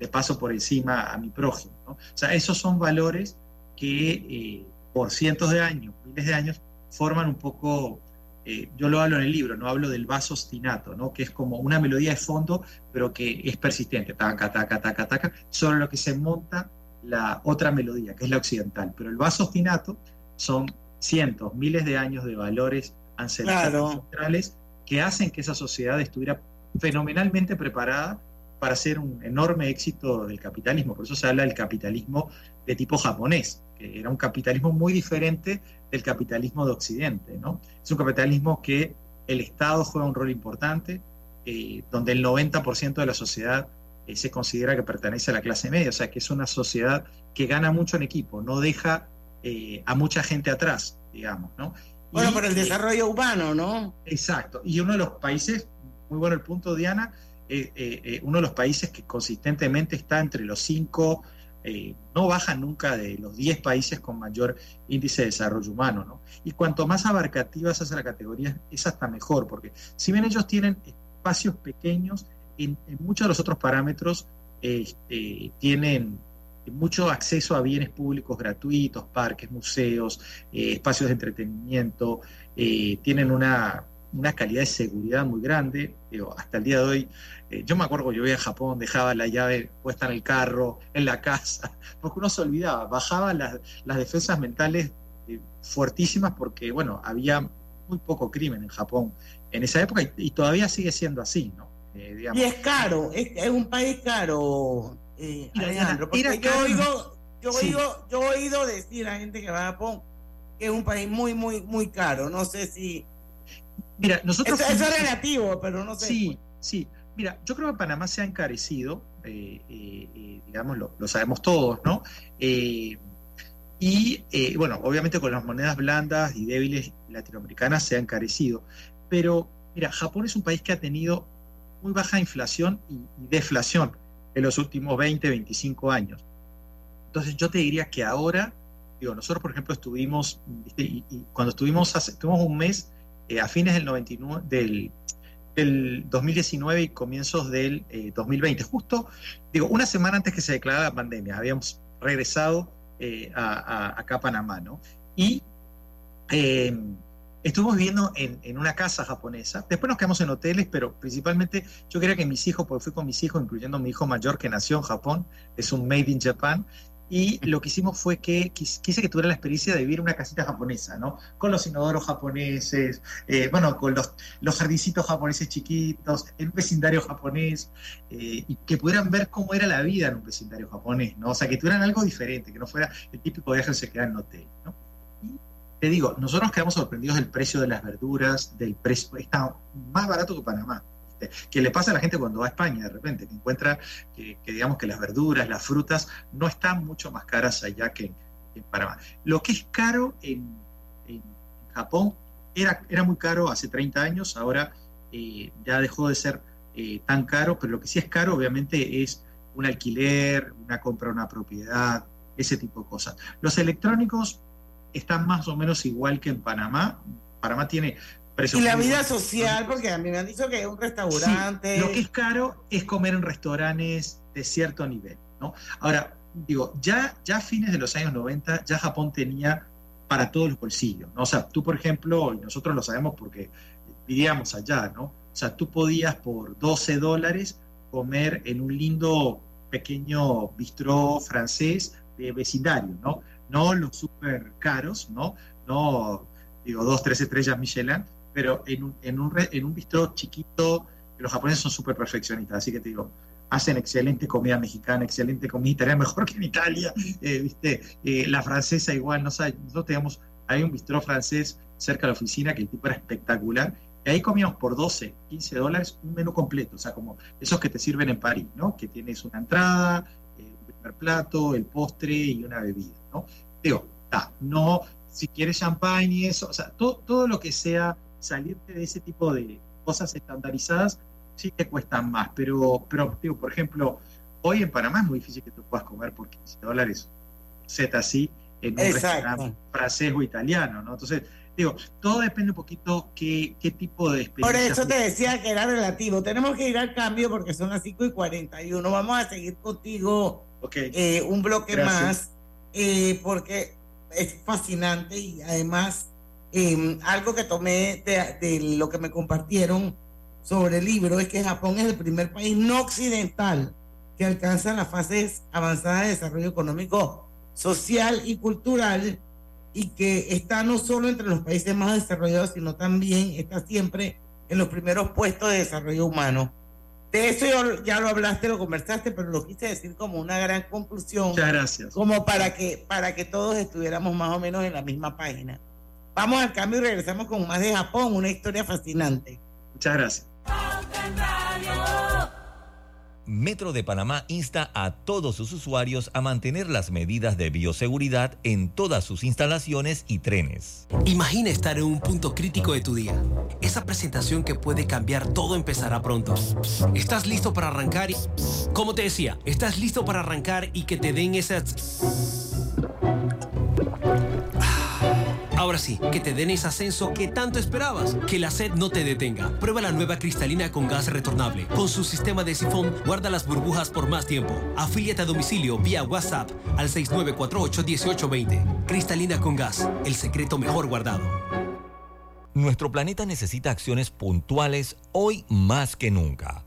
de paso por encima a mi prójimo. O sea, esos son valores que eh, por cientos de años, miles de años, forman un poco, eh, yo lo hablo en el libro, no hablo del vaso ostinato, ¿no? que es como una melodía de fondo, pero que es persistente, taca, taca, taca, taca, sobre lo que se monta la otra melodía, que es la occidental. Pero el vaso ostinato son cientos, miles de años de valores ancestrales Claro. ancestrales que hacen que esa sociedad estuviera fenomenalmente preparada para ser un enorme éxito del capitalismo. Por eso se habla del capitalismo de tipo japonés, que era un capitalismo muy diferente del capitalismo de Occidente. ¿no? Es un capitalismo que el Estado juega un rol importante, eh, donde el 90% de la sociedad eh, se considera que pertenece a la clase media, o sea que es una sociedad que gana mucho en equipo, no deja eh, a mucha gente atrás, digamos. ¿no? Bueno, por el desarrollo urbano, ¿no? Exacto. Y uno de los países, muy bueno el punto, Diana, eh, eh, eh, uno de los países que consistentemente está entre los cinco, eh, no baja nunca de los 10 países con mayor índice de desarrollo humano. ¿no? Y cuanto más abarcativa se hace la categoría, es hasta mejor, porque si bien ellos tienen espacios pequeños, en, muchos de los otros parámetros eh, tienen mucho acceso a bienes públicos gratuitos, parques, museos, espacios de entretenimiento, tienen una, una calidad de seguridad muy grande. Digo, hasta el día de hoy, eh, yo me acuerdo cuando yo iba a Japón, dejaba la llave puesta en el carro, en la casa, porque uno se olvidaba, bajaba las, las defensas mentales eh, fuertísimas porque, bueno, había muy poco crimen en Japón en esa época y, y todavía sigue siendo así, ¿no? Eh, digamos. Y es caro, es, es un país caro, eh, Alejandro, porque era yo caro. oído, yo Sí. yo he oído decir a gente que va a Japón que es un país muy, muy, muy caro. No sé si Mira, nosotros... eso, eso es relativo, pero no sé. Sí, sí. Mira, yo creo que Panamá se ha encarecido, eh, eh, eh, digamos, lo, lo sabemos todos, ¿no? Eh, y bueno, obviamente con las monedas blandas y débiles latinoamericanas se ha encarecido. Pero mira, Japón es un país que ha tenido muy baja inflación y, y deflación en los últimos 20, 25 años. Entonces yo te diría que ahora, digo, nosotros por ejemplo estuvimos, ¿viste? y, y cuando estuvimos, hace, un mes eh, a fines del 99, del, del 2019 y comienzos del eh, 2020, justo, digo, una semana antes que se declarara la pandemia, habíamos regresado eh, a, acá a Panamá, ¿no? Y eh, estuvimos viviendo en, en una casa japonesa, después nos quedamos en hoteles, pero principalmente yo quería que mis hijos, porque fui con mis hijos, incluyendo mi hijo mayor que nació en Japón, es un Made in Japan, y lo que hicimos fue que quis- quise que tuviera la experiencia de vivir una casita japonesa, ¿no? Con los inodoros japoneses, eh, bueno, con los, los jardincitos japoneses chiquitos, en un vecindario japonés, eh, y que pudieran ver cómo era la vida en un vecindario japonés, ¿no? O sea, que tuvieran algo diferente, que no fuera el típico viaje que se queda en hotel, ¿no? Te digo, nosotros nos quedamos sorprendidos del precio de las verduras, del precio, está más barato que Panamá. Que le pasa a la gente cuando va a España de repente, que encuentra que, digamos que las verduras, las frutas no están mucho más caras allá que en, Panamá. Lo que es caro en, en Japón era, era muy caro hace 30 años, ahora eh, ya dejó de ser eh, tan caro, pero lo que sí es caro obviamente es un alquiler, una compra de una propiedad, ese tipo de cosas. Los electrónicos están más o menos igual que en Panamá. Panamá tiene y la vida social, porque a mí me han dicho que es un restaurante. lo que es caro es comer en restaurantes de cierto nivel, ¿no? Ahora, digo, ya, ya a fines de los años 90, ya Japón tenía para todos los bolsillos, ¿no? O sea, tú, por ejemplo, y nosotros lo sabemos porque vivíamos allá, ¿no? O sea, tú podías por 12 dólares comer en un lindo pequeño bistró francés de vecindario, ¿no? No los súper caros, ¿no? No, digo, dos, tres estrellas Michelin, pero en un, en un, en un bistró chiquito, los japoneses son súper perfeccionistas, así que te digo, hacen excelente comida mexicana, excelente comida italiana, mejor que en Italia, eh, ¿viste? Eh, la francesa igual, no sé, nosotros teníamos, hay un bistró francés cerca de la oficina que el tipo era espectacular, y ahí comíamos por 12, 15 dólares un menú completo, o sea, como esos que te sirven en París, ¿no? Que tienes una entrada, eh, un primer plato, el postre y una bebida, ¿no? Digo, está, no, si quieres champagne y eso, o sea, todo, todo lo que sea salirte de ese tipo de cosas estandarizadas sí te cuestan más. Pero, pero digo, por ejemplo, hoy en Panamá es muy difícil que tú puedas comer por 15 dólares Z así en un restaurante francés o italiano, ¿no? Entonces, digo, todo depende un poquito qué, qué tipo de experiencia. Por eso te decía que era relativo. Tenemos que ir al cambio porque son las 5 y 41. Vamos a seguir contigo eh, un bloque más eh, porque es fascinante y además Em, algo que tomé de, lo que me compartieron sobre el libro es que Japón es el primer país no occidental que alcanza las fases avanzadas de desarrollo económico, social y cultural y que está no solo entre los países más desarrollados, sino también está siempre en los primeros puestos de desarrollo humano. De eso ya lo hablaste, lo conversaste, pero lo quise decir como una gran conclusión. Muchas gracias. Como para que, para que todos estuviéramos más o menos en la misma página. Vamos al cambio y regresamos con más de Japón, una historia fascinante. Muchas gracias. Metro de Panamá insta a todos sus usuarios a mantener las medidas de bioseguridad en todas sus instalaciones y trenes. Imagina estar en un punto crítico de tu día. Esa presentación que puede cambiar todo empezará pronto. ¿Estás listo para arrancar? Y, como te decía, ¿estás listo para arrancar y que te den esas... Ahora sí, que te den ese ascenso que tanto esperabas. Que la sed no te detenga. Prueba la nueva cristalina con gas retornable. Con su sistema de sifón, guarda las burbujas por más tiempo. Afíliate a domicilio vía WhatsApp al 6948-1820. Cristalina con gas, el secreto mejor guardado. Nuestro planeta necesita acciones puntuales hoy más que nunca.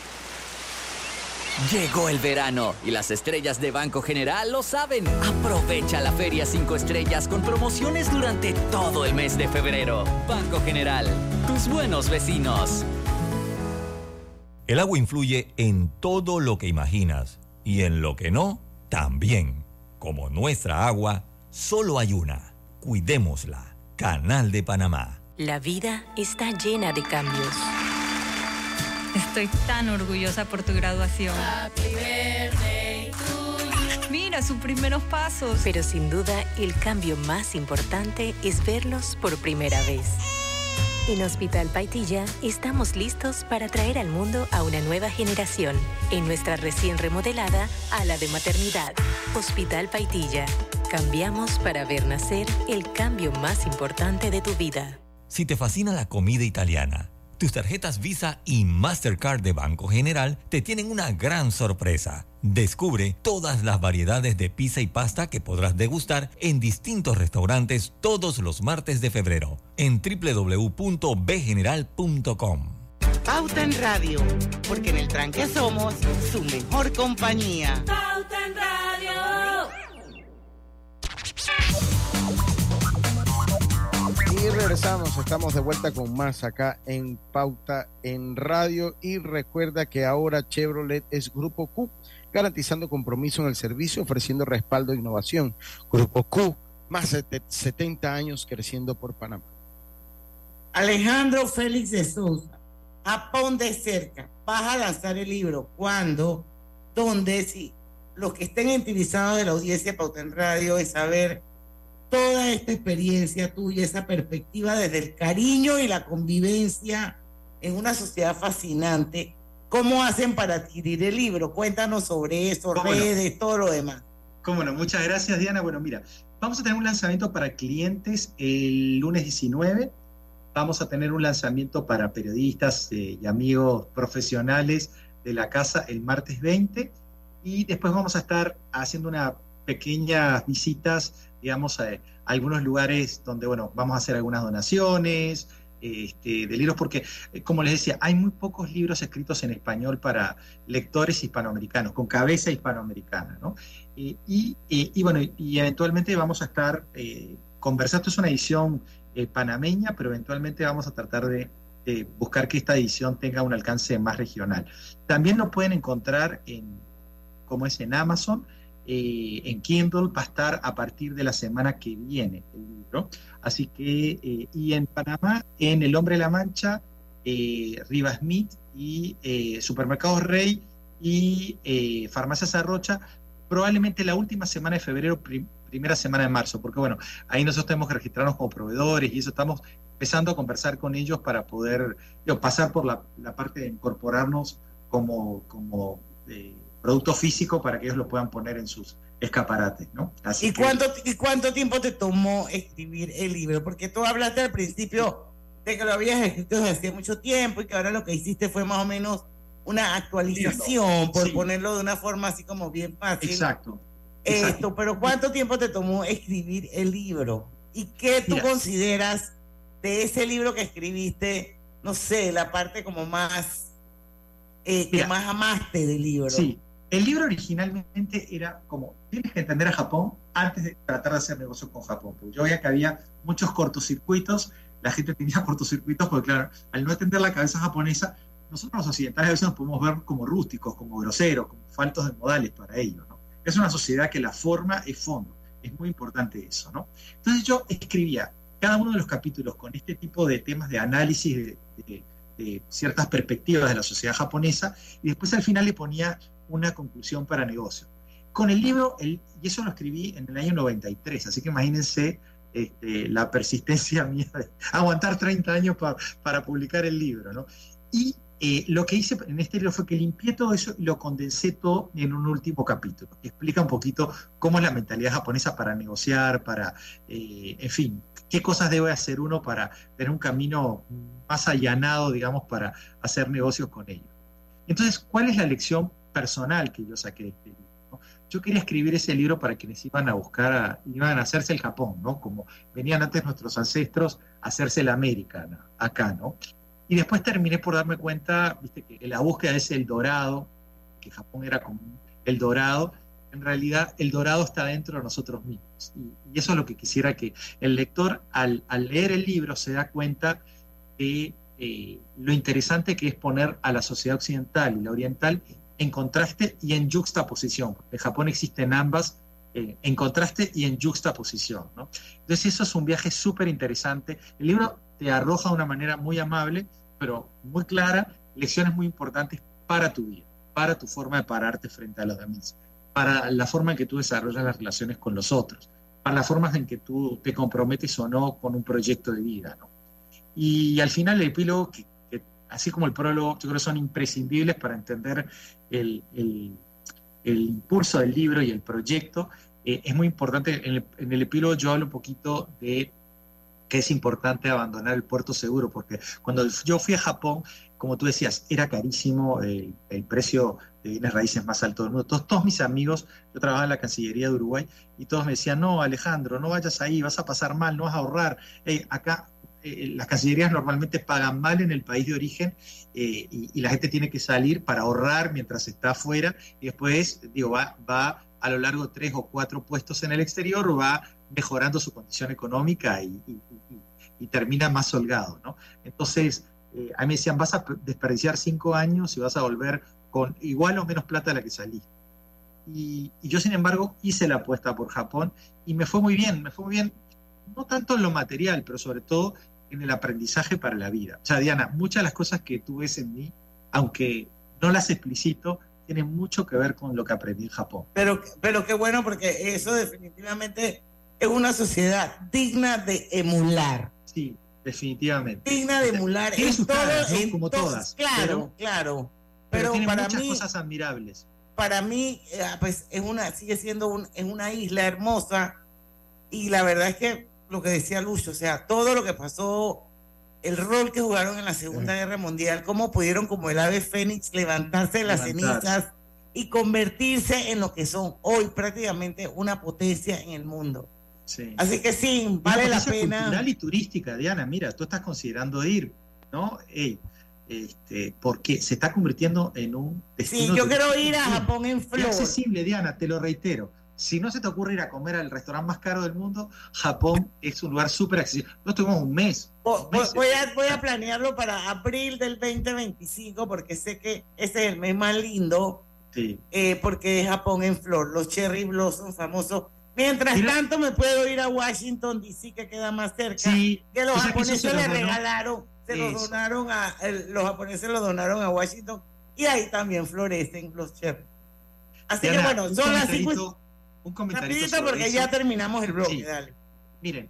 Llegó el verano y las estrellas de Banco General lo saben. Aprovecha la Feria 5 Estrellas con promociones durante todo el mes de febrero. Banco General, tus buenos vecinos. El agua influye en todo lo que imaginas y en lo que no, también. Como nuestra agua, solo hay una. Cuidémosla. Canal de Panamá. La vida está llena de cambios Estoy tan orgullosa por tu graduación. Mira sus primeros pasos. Pero sin duda, el cambio más importante es verlos por primera vez. En Hospital Paitilla estamos listos para traer al mundo a una nueva generación en nuestra recién remodelada ala de maternidad. Hospital Paitilla. Cambiamos para ver nacer el cambio más importante de tu vida. Si te fascina la comida italiana, tus tarjetas Visa y Mastercard de Banco General te tienen una gran sorpresa. Descubre todas las variedades de pizza y pasta que podrás degustar en distintos restaurantes todos los martes de febrero en www.bgeneral.com. Pauta en Radio, porque en el tranque somos su mejor compañía. Pauta en Radio. Regresamos, estamos de vuelta con más acá en Pauta en Radio y recuerda que ahora Chevrolet es Grupo Q, garantizando compromiso en el servicio, ofreciendo respaldo e innovación. Grupo Q, más de 70 años creciendo por Panamá. Alejandro Félix de Sousa, Japón de cerca, vas a lanzar el libro. ¿Cuándo? ¿Dónde? Si los que estén interesados de la audiencia Pauta en Radio es saber toda esta experiencia tuya, esa perspectiva desde el cariño y la convivencia en una sociedad fascinante. ¿Cómo hacen para adquirir el libro? Cuéntanos sobre eso, redes, todo lo demás. Cómo no, muchas gracias Diana. Bueno, mira, vamos a tener un lanzamiento para clientes el lunes 19. Vamos a tener un lanzamiento para periodistas eh, y amigos profesionales de la casa el martes 20. Y después vamos a estar haciendo unas pequeñas visitas, digamos, a, algunos lugares donde, bueno, vamos a hacer algunas donaciones, este, de libros, porque, eh, como les decía, hay muy pocos libros escritos en español para lectores hispanoamericanos, con cabeza hispanoamericana, ¿no? y, bueno, y eventualmente vamos a estar eh, conversando, es una edición eh, panameña, pero eventualmente vamos a tratar de, buscar que esta edición tenga un alcance más regional. También lo pueden encontrar en, como es en Amazon, eh, en Kindle va a estar a partir de la semana que viene el libro. Así que, y en Panamá, en El Hombre de la Mancha, Rivas Smith y Supermercados Rey y Farmacias Arrocha probablemente la última semana de febrero, primera semana de marzo, porque bueno, ahí nosotros tenemos que registrarnos como proveedores y eso estamos empezando a conversar con ellos para poder pasar por la, parte de incorporarnos como, como eh, producto físico para que ellos lo puedan poner en sus escaparates, ¿no? Así ¿Y, cuánto, ¿Y cuánto tiempo te tomó escribir el libro? Porque tú hablaste al principio de que lo habías escrito desde hace mucho tiempo y que ahora lo que hiciste fue más o menos una actualización, por ponerlo de una forma así como bien fácil. Exacto. Esto, pero ¿cuánto tiempo te tomó escribir el libro? ¿Y qué tú consideras de ese libro que escribiste, no sé, la parte como más, eh, que más amaste del libro? Sí, el libro originalmente era como, tienes que entender a Japón antes de tratar de hacer negocio con Japón. Porque yo veía que había muchos cortocircuitos, la gente tenía cortocircuitos porque, claro, al no entender la cabeza japonesa, nosotros los occidentales a veces nos podemos ver como rústicos, como groseros, como faltos de modales para ellos. Es una sociedad que la forma es fondo. Es muy importante eso. Entonces yo escribía cada uno de los capítulos con este tipo de temas de análisis de, ciertas perspectivas de la sociedad japonesa y después al final le ponía una conclusión para negocio. Con el libro, y eso lo escribí en el año 93, así que imagínense este, la persistencia mía de aguantar 30 años para publicar el libro. Y eh, lo que hice en este libro fue que limpié todo eso y lo condensé todo en un último capítulo. explica un poquito cómo es la mentalidad japonesa para negociar, para, eh, en fin, qué cosas debe hacer uno para tener un camino más allanado, digamos, para hacer negocios con ellos. Entonces, ¿cuál es la lección personal que yo saqué de este libro? Yo quería escribir ese libro para quienes iban a buscar, iban a hacerse el Japón, ¿no? Como venían antes nuestros ancestros a hacerse la América, acá, ¿no? Y después terminé por darme cuenta, viste, que la búsqueda es el dorado, que Japón era como el dorado, en realidad el dorado está dentro de nosotros mismos. Y, eso es lo que quisiera que el lector al, leer el libro se da cuenta de eh, lo interesante que es poner a la sociedad occidental y la oriental en contraste y en juxtaposición. En Japón existen ambas, eh, en contraste y en juxtaposición. ¿no? Entonces eso es un viaje súper interesante. El libro te arroja de una manera muy amable pero muy clara, lecciones muy importantes para tu vida, para tu forma de pararte frente a los demás, para la forma en que tú desarrollas las relaciones con los otros, para las formas en que tú te comprometes o no con un proyecto de vida. ¿no? Y, al final el epílogo, que, así como el prólogo, yo creo que son imprescindibles para entender el, el, impulso del libro y el proyecto. Eh, es muy importante, en el, el epílogo yo hablo un poquito de que es importante abandonar el puerto seguro, porque cuando yo fui a Japón, como tú decías, era carísimo el, precio de bienes raíces más alto del mundo. Todos, todos, mis amigos, yo trabajaba en la Cancillería de Uruguay, y todos me decían, no, Alejandro, no vayas ahí, vas a pasar mal, no vas a ahorrar. acá eh, las cancillerías normalmente pagan mal en el país de origen eh, y, la gente tiene que salir para ahorrar mientras está afuera y después, digo, va, va a lo largo de tres o cuatro puestos en el exterior, va mejorando su condición económica y, termina más holgado, ¿no? Entonces, eh, a mí me decían, vas a desperdiciar cinco años y vas a volver con igual o menos plata de la que saliste. Y, yo, sin embargo, hice la apuesta por Japón y me fue muy bien, me fue muy bien, no tanto en lo material, pero sobre todo en el aprendizaje para la vida. O sea, Diana, muchas de las cosas que tú ves en mí, aunque no las explicito, tienen mucho que ver con lo que aprendí en Japón. Pero, pero qué bueno, porque eso definitivamente es una sociedad digna de emular. Sí, definitivamente. Digna de emular Tiene en sus todo, caras, ¿no? en como todo- todas. Claro, pero- claro. Pero, Pero tiene para muchas mí, cosas admirables. para mí, eh, pues es una, sigue siendo un, es una isla hermosa. Y la verdad es que lo que decía Lucho, o sea, todo lo que pasó, el rol que jugaron en la Segunda Guerra Mundial, cómo pudieron como el ave fénix levantarse de las Levantarse. cenizas y convertirse en lo que son hoy prácticamente una potencia en el mundo. Sí. Así que sí, vale la pena. cultural y turística, Diana, mira, tú estás considerando ir, ¿no? Ey, este, porque se está convirtiendo en un Sí, destino yo quiero ir a Japón en flor. accesible, Diana, te lo reitero si no se te ocurre ir a comer al restaurante más caro del mundo, Japón es un lugar súper accesible. Nosotros tuvimos un mes. Voy, a, voy a planearlo para abril del 2025 porque sé que ese es el mes más lindo. Sí. Eh, porque es Japón en flor, los cherry blossom famosos. Mientras tanto me puedo ir a Washington DC que queda más cerca. Sí, que los japoneses que le donó, regalaron, se eso. los donaron a los japoneses lo donaron a Washington y ahí también florecen los cherry. Así Diana, que bueno, son las un sobre porque eso. ya terminamos el bloque, Sí. dale. Miren,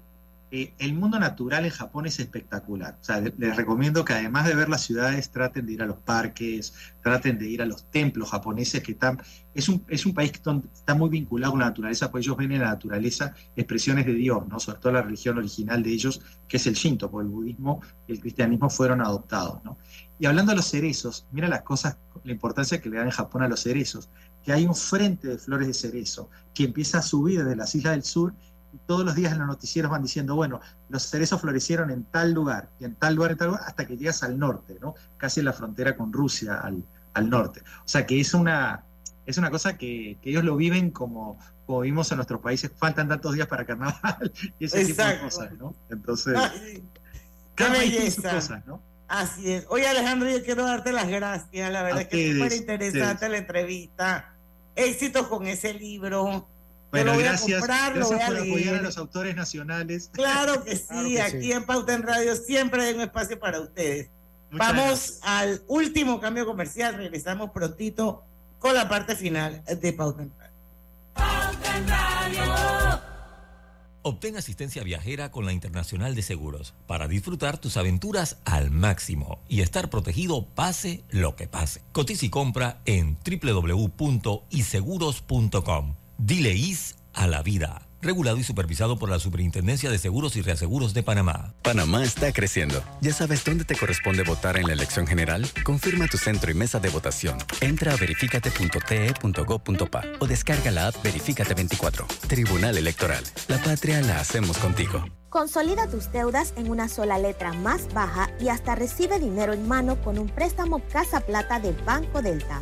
eh, el mundo natural en Japón es espectacular. O sea, le- les recomiendo que además de ver las ciudades, traten de ir a los parques, traten de ir a los templos japoneses que están... Es un, es un país que está muy vinculado con la naturaleza, pues ellos ven en la naturaleza expresiones de Dios, ¿no? Sobre todo la religión original de ellos, que es el Shinto, porque el budismo y el cristianismo fueron adoptados, ¿no? Y hablando de los cerezos, mira las cosas, la importancia que le dan en Japón a los cerezos, que hay un frente de flores de cerezo que empieza a subir desde las islas del sur y todos los días en los noticieros van diciendo, bueno, los cerezos florecieron en tal lugar, y en tal lugar, en tal lugar, hasta que llegas al norte, ¿no? Casi en la frontera con Rusia, al, al norte. O sea que es una, es una cosa que, que ellos lo viven como, como vimos en nuestros países, faltan tantos días para carnaval y ese tipo de cosas, ¿no? Entonces, Ay, qué belleza. cosas, ¿no? Así es. Oye, Alejandro, yo quiero darte las gracias. La verdad A es que es súper interesante la entrevista. Éxitos con ese libro. Bueno, lo voy gracias, a comprar, lo gracias voy a por apoyar a leer. los autores nacionales. Claro que sí, Claro que aquí sí. en Pauta en Radio siempre hay un espacio para ustedes. Muchas Vamos gracias. al último cambio comercial. Regresamos prontito con la parte final de Pauta en Radio. Obtén asistencia viajera con la Internacional de Seguros para disfrutar tus aventuras al máximo y estar protegido pase lo que pase. Cotiza y compra en www.iseguros.com. Dile is a la vida. Regulado y supervisado por la Superintendencia de Seguros y Reaseguros de Panamá. Panamá está creciendo. ¿Ya sabes dónde te corresponde votar en la elección general? Confirma tu centro y mesa de votación. Entra a verificate.te.gov.pa o descarga la app Verificate 24. Tribunal Electoral. La patria la hacemos contigo. Consolida tus deudas en una sola letra más baja y hasta recibe dinero en mano con un préstamo Casa Plata de Banco Delta.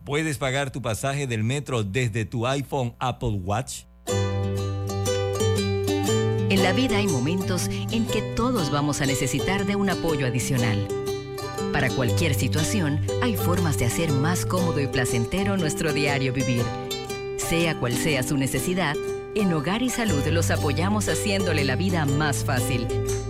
puedes pagar tu pasaje del metro desde tu iPhone Apple Watch? En la vida hay momentos en que todos vamos a necesitar de un apoyo adicional. Para cualquier situación, hay formas de hacer más cómodo y placentero nuestro diario vivir. Sea cual sea su necesidad, en Hogar y Salud los apoyamos haciéndole la vida más fácil,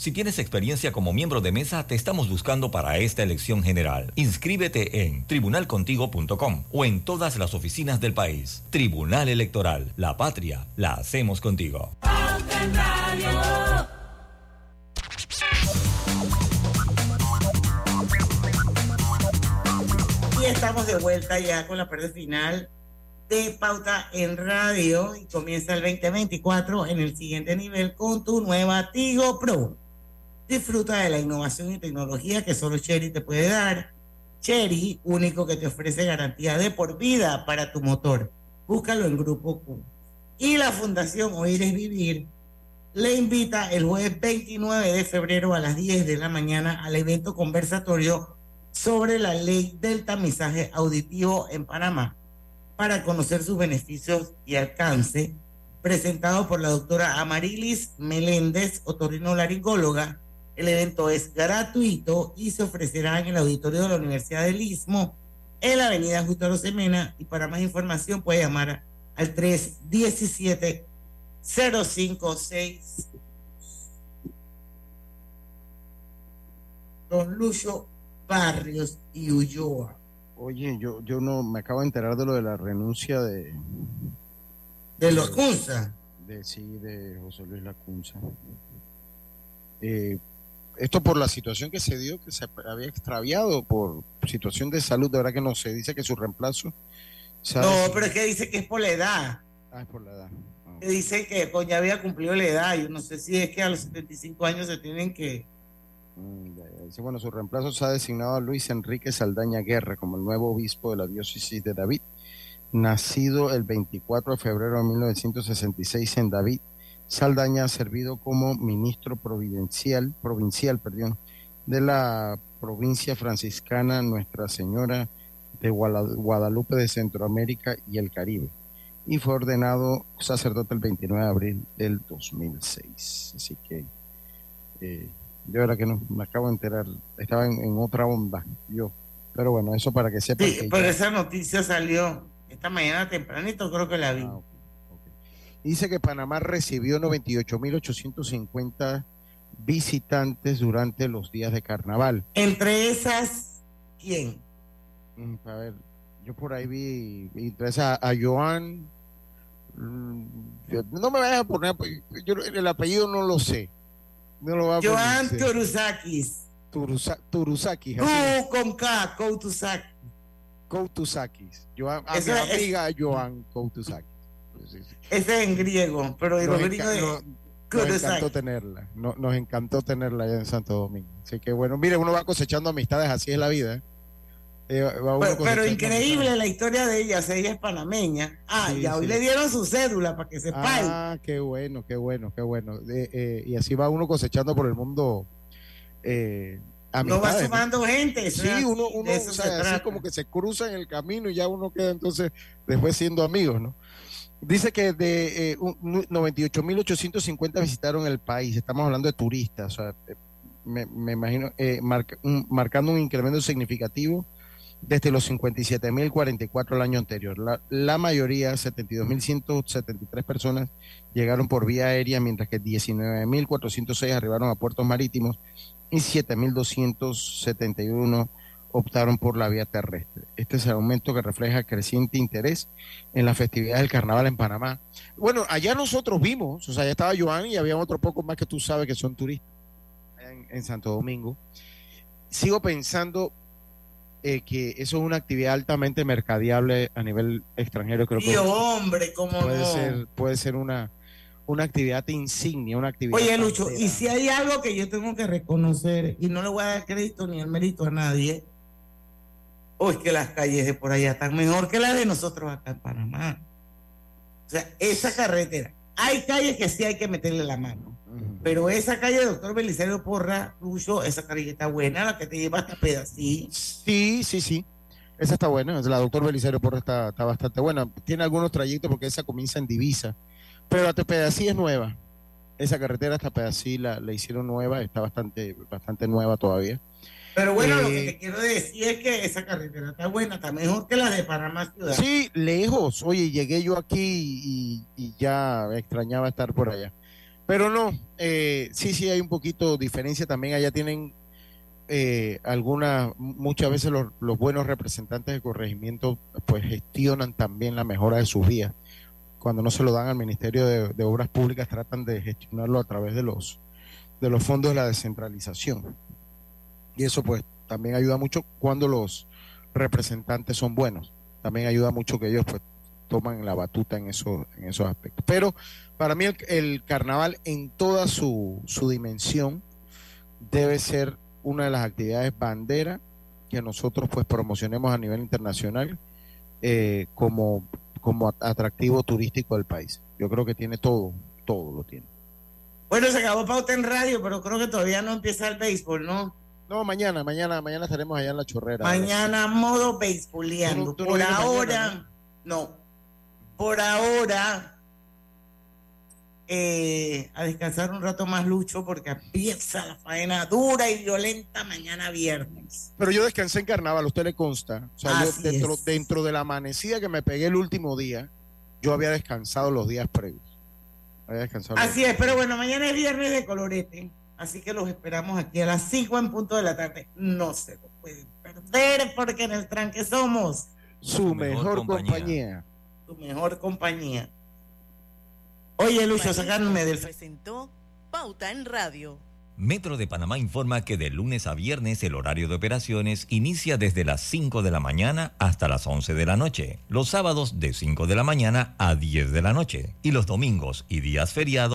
Si tienes experiencia como miembro de mesa, te estamos buscando para esta elección general. Inscríbete en tribunalcontigo.com o en todas las oficinas del país. Tribunal Electoral, la patria, la hacemos contigo. Y estamos de vuelta ya con la parte final de Pauta en Radio y comienza el 2024 en el siguiente nivel con tu nueva Tigo Pro. Disfruta de la innovación y tecnología que solo Cherry te puede dar. Cherry, único que te ofrece garantía de por vida para tu motor. Búscalo en Grupo Q. Y la Fundación Oír es Vivir le invita el jueves 29 de febrero a las 10 de la mañana al evento conversatorio sobre la ley del tamizaje auditivo en Panamá para conocer sus beneficios y alcance, presentado por la doctora Amarilis Meléndez, otorrinolaringóloga. El evento es gratuito y se ofrecerá en el auditorio de la Universidad del Istmo, en la avenida Justo Rosemena, y para más información puede llamar al 317 056 Don Lucho Barrios y Ulloa. Oye, yo, yo no me acabo de enterar de lo de la renuncia de. ¿De los Cunza? De, sí, de José Luis Lacunza. Eh, esto por la situación que se dio, que se había extraviado por situación de salud, de verdad que no se dice que su reemplazo. No, pero es que dice que es por la edad. Ah, es por la edad. Que dice que pues, ya había cumplido la edad. Yo no sé si es que a los 75 años se tienen que. Mm, dice, bueno, su reemplazo se ha designado a Luis Enrique Saldaña Guerra como el nuevo obispo de la diócesis de David, nacido el 24 de febrero de 1966 en David. Saldaña ha servido como ministro providencial, provincial perdón, de la provincia franciscana Nuestra Señora de Guadalupe de Centroamérica y el Caribe y fue ordenado sacerdote el 29 de abril del 2006. Así que eh, yo era que no, me acabo de enterar, estaba en, otra onda yo. Pero bueno, eso para que sepa. Sí, pero esa noticia salió esta mañana tempranito, creo que la vi. Ah, Dice que Panamá recibió 98.850 visitantes durante los días de carnaval. Entre esas, ¿quién? Mm, a ver, yo por ahí vi, entre esas a Joan. Mm, no me vayas a poner, yo el apellido no lo sé. No lo a Joan Turusakis. Turusakis. con K, Koutusakis. Koutusakis. Joan, a mi amiga Joan Koutusakis. Ese es en griego, pero el nos, griego nos, nos encantó tenerla. nos encantó tenerla allá en Santo Domingo. Así que bueno, mire, uno va cosechando amistades, así es la vida. ¿eh? Eh, pero, pero increíble la historia de ella, ella es panameña. Ah, y hoy le dieron su cédula para que sepa. Ah, qué bueno, qué bueno, qué bueno. Eh, y así va uno cosechando por el mundo. Eh, no va sumando gente. Sí, uno, uno o sea, así como que se cruza en el camino y ya uno queda entonces después siendo amigos, ¿no? Dice que de eh, 98.850 visitaron el país, estamos hablando de turistas, o sea, eh, me, me, imagino, eh, marcando un incremento significativo desde los 57.044 el año anterior. La, la mayoría, 72.173 personas, llegaron por vía aérea, mientras que 19.406 arribaron a puertos marítimos y 7.271 optaron por la vía terrestre. Este es el aumento que refleja creciente interés en la festividad del carnaval en Panamá. Bueno, allá nosotros vimos, o sea, allá estaba Joan y había otro poco más que tú sabes que son turistas en, en Santo Domingo. Sigo pensando eh, que eso es una actividad altamente mercadiable a nivel extranjero. Creo que hombre, ¿cómo puede no? ser, puede ser una, una actividad insignia, una actividad. Oye, Lucho, y si hay algo que yo tengo que reconocer, y no le voy a dar crédito ni el mérito a nadie, o es que las calles de por allá están mejor que las de nosotros acá en Panamá. O sea, esa carretera. Hay calles que sí hay que meterle la mano. Pero esa calle, doctor Belisario Porra, Lucho, esa calle está buena, la que te lleva hasta pedacito. Sí, sí, sí. Esa está buena. La doctor Belisario Porra está, está bastante buena. Tiene algunos trayectos porque esa comienza en Divisa. Pero la Tepedací es nueva. Esa carretera hasta Pedací la, la hicieron nueva, está bastante, bastante nueva todavía. Pero bueno, eh, lo que te quiero decir es que esa carretera está buena, está mejor que la de Panamá Ciudad. Sí, lejos. Oye, llegué yo aquí y, y ya extrañaba estar por allá. Pero no, eh, sí, sí hay un poquito diferencia también. Allá tienen eh, algunas, muchas veces los, los buenos representantes de corregimiento pues gestionan también la mejora de sus vías. Cuando no se lo dan al Ministerio de, de Obras Públicas, tratan de gestionarlo a través de los, de los fondos de la descentralización. Y eso pues también ayuda mucho cuando los representantes son buenos. También ayuda mucho que ellos pues toman la batuta en, eso, en esos aspectos. Pero para mí el, el carnaval en toda su, su dimensión debe ser una de las actividades bandera que nosotros pues promocionemos a nivel internacional eh, como, como atractivo turístico del país. Yo creo que tiene todo, todo lo tiene. Bueno, se acabó pauta en radio, pero creo que todavía no empieza el béisbol, ¿no? No, mañana, mañana, mañana estaremos allá en la chorrera. Mañana modo beisboleando. No- no Por ahora, mañana, no. Por ahora, eh, a descansar un rato más, Lucho, porque empieza la faena dura y violenta mañana viernes. Pero yo descansé en carnaval, usted le consta. O sea, yo dentro, es. dentro de la amanecida que me pegué el último día, yo había descansado los días previos. Había descansado Así es, pero bueno, mañana es viernes de colorete, así que los esperamos aquí a las 5 en punto de la tarde. No se lo pueden perder porque en el tranque somos su mejor, compañía. compañía. tu mejor compañía. Oye, Lucho, sacarme del... Presentó Pauta en Radio. Metro de Panamá informa que de lunes a viernes el horario de operaciones inicia desde las 5 de la mañana hasta las 11 de la noche, los sábados de 5 de la mañana a 10 de la noche y los domingos y días feriados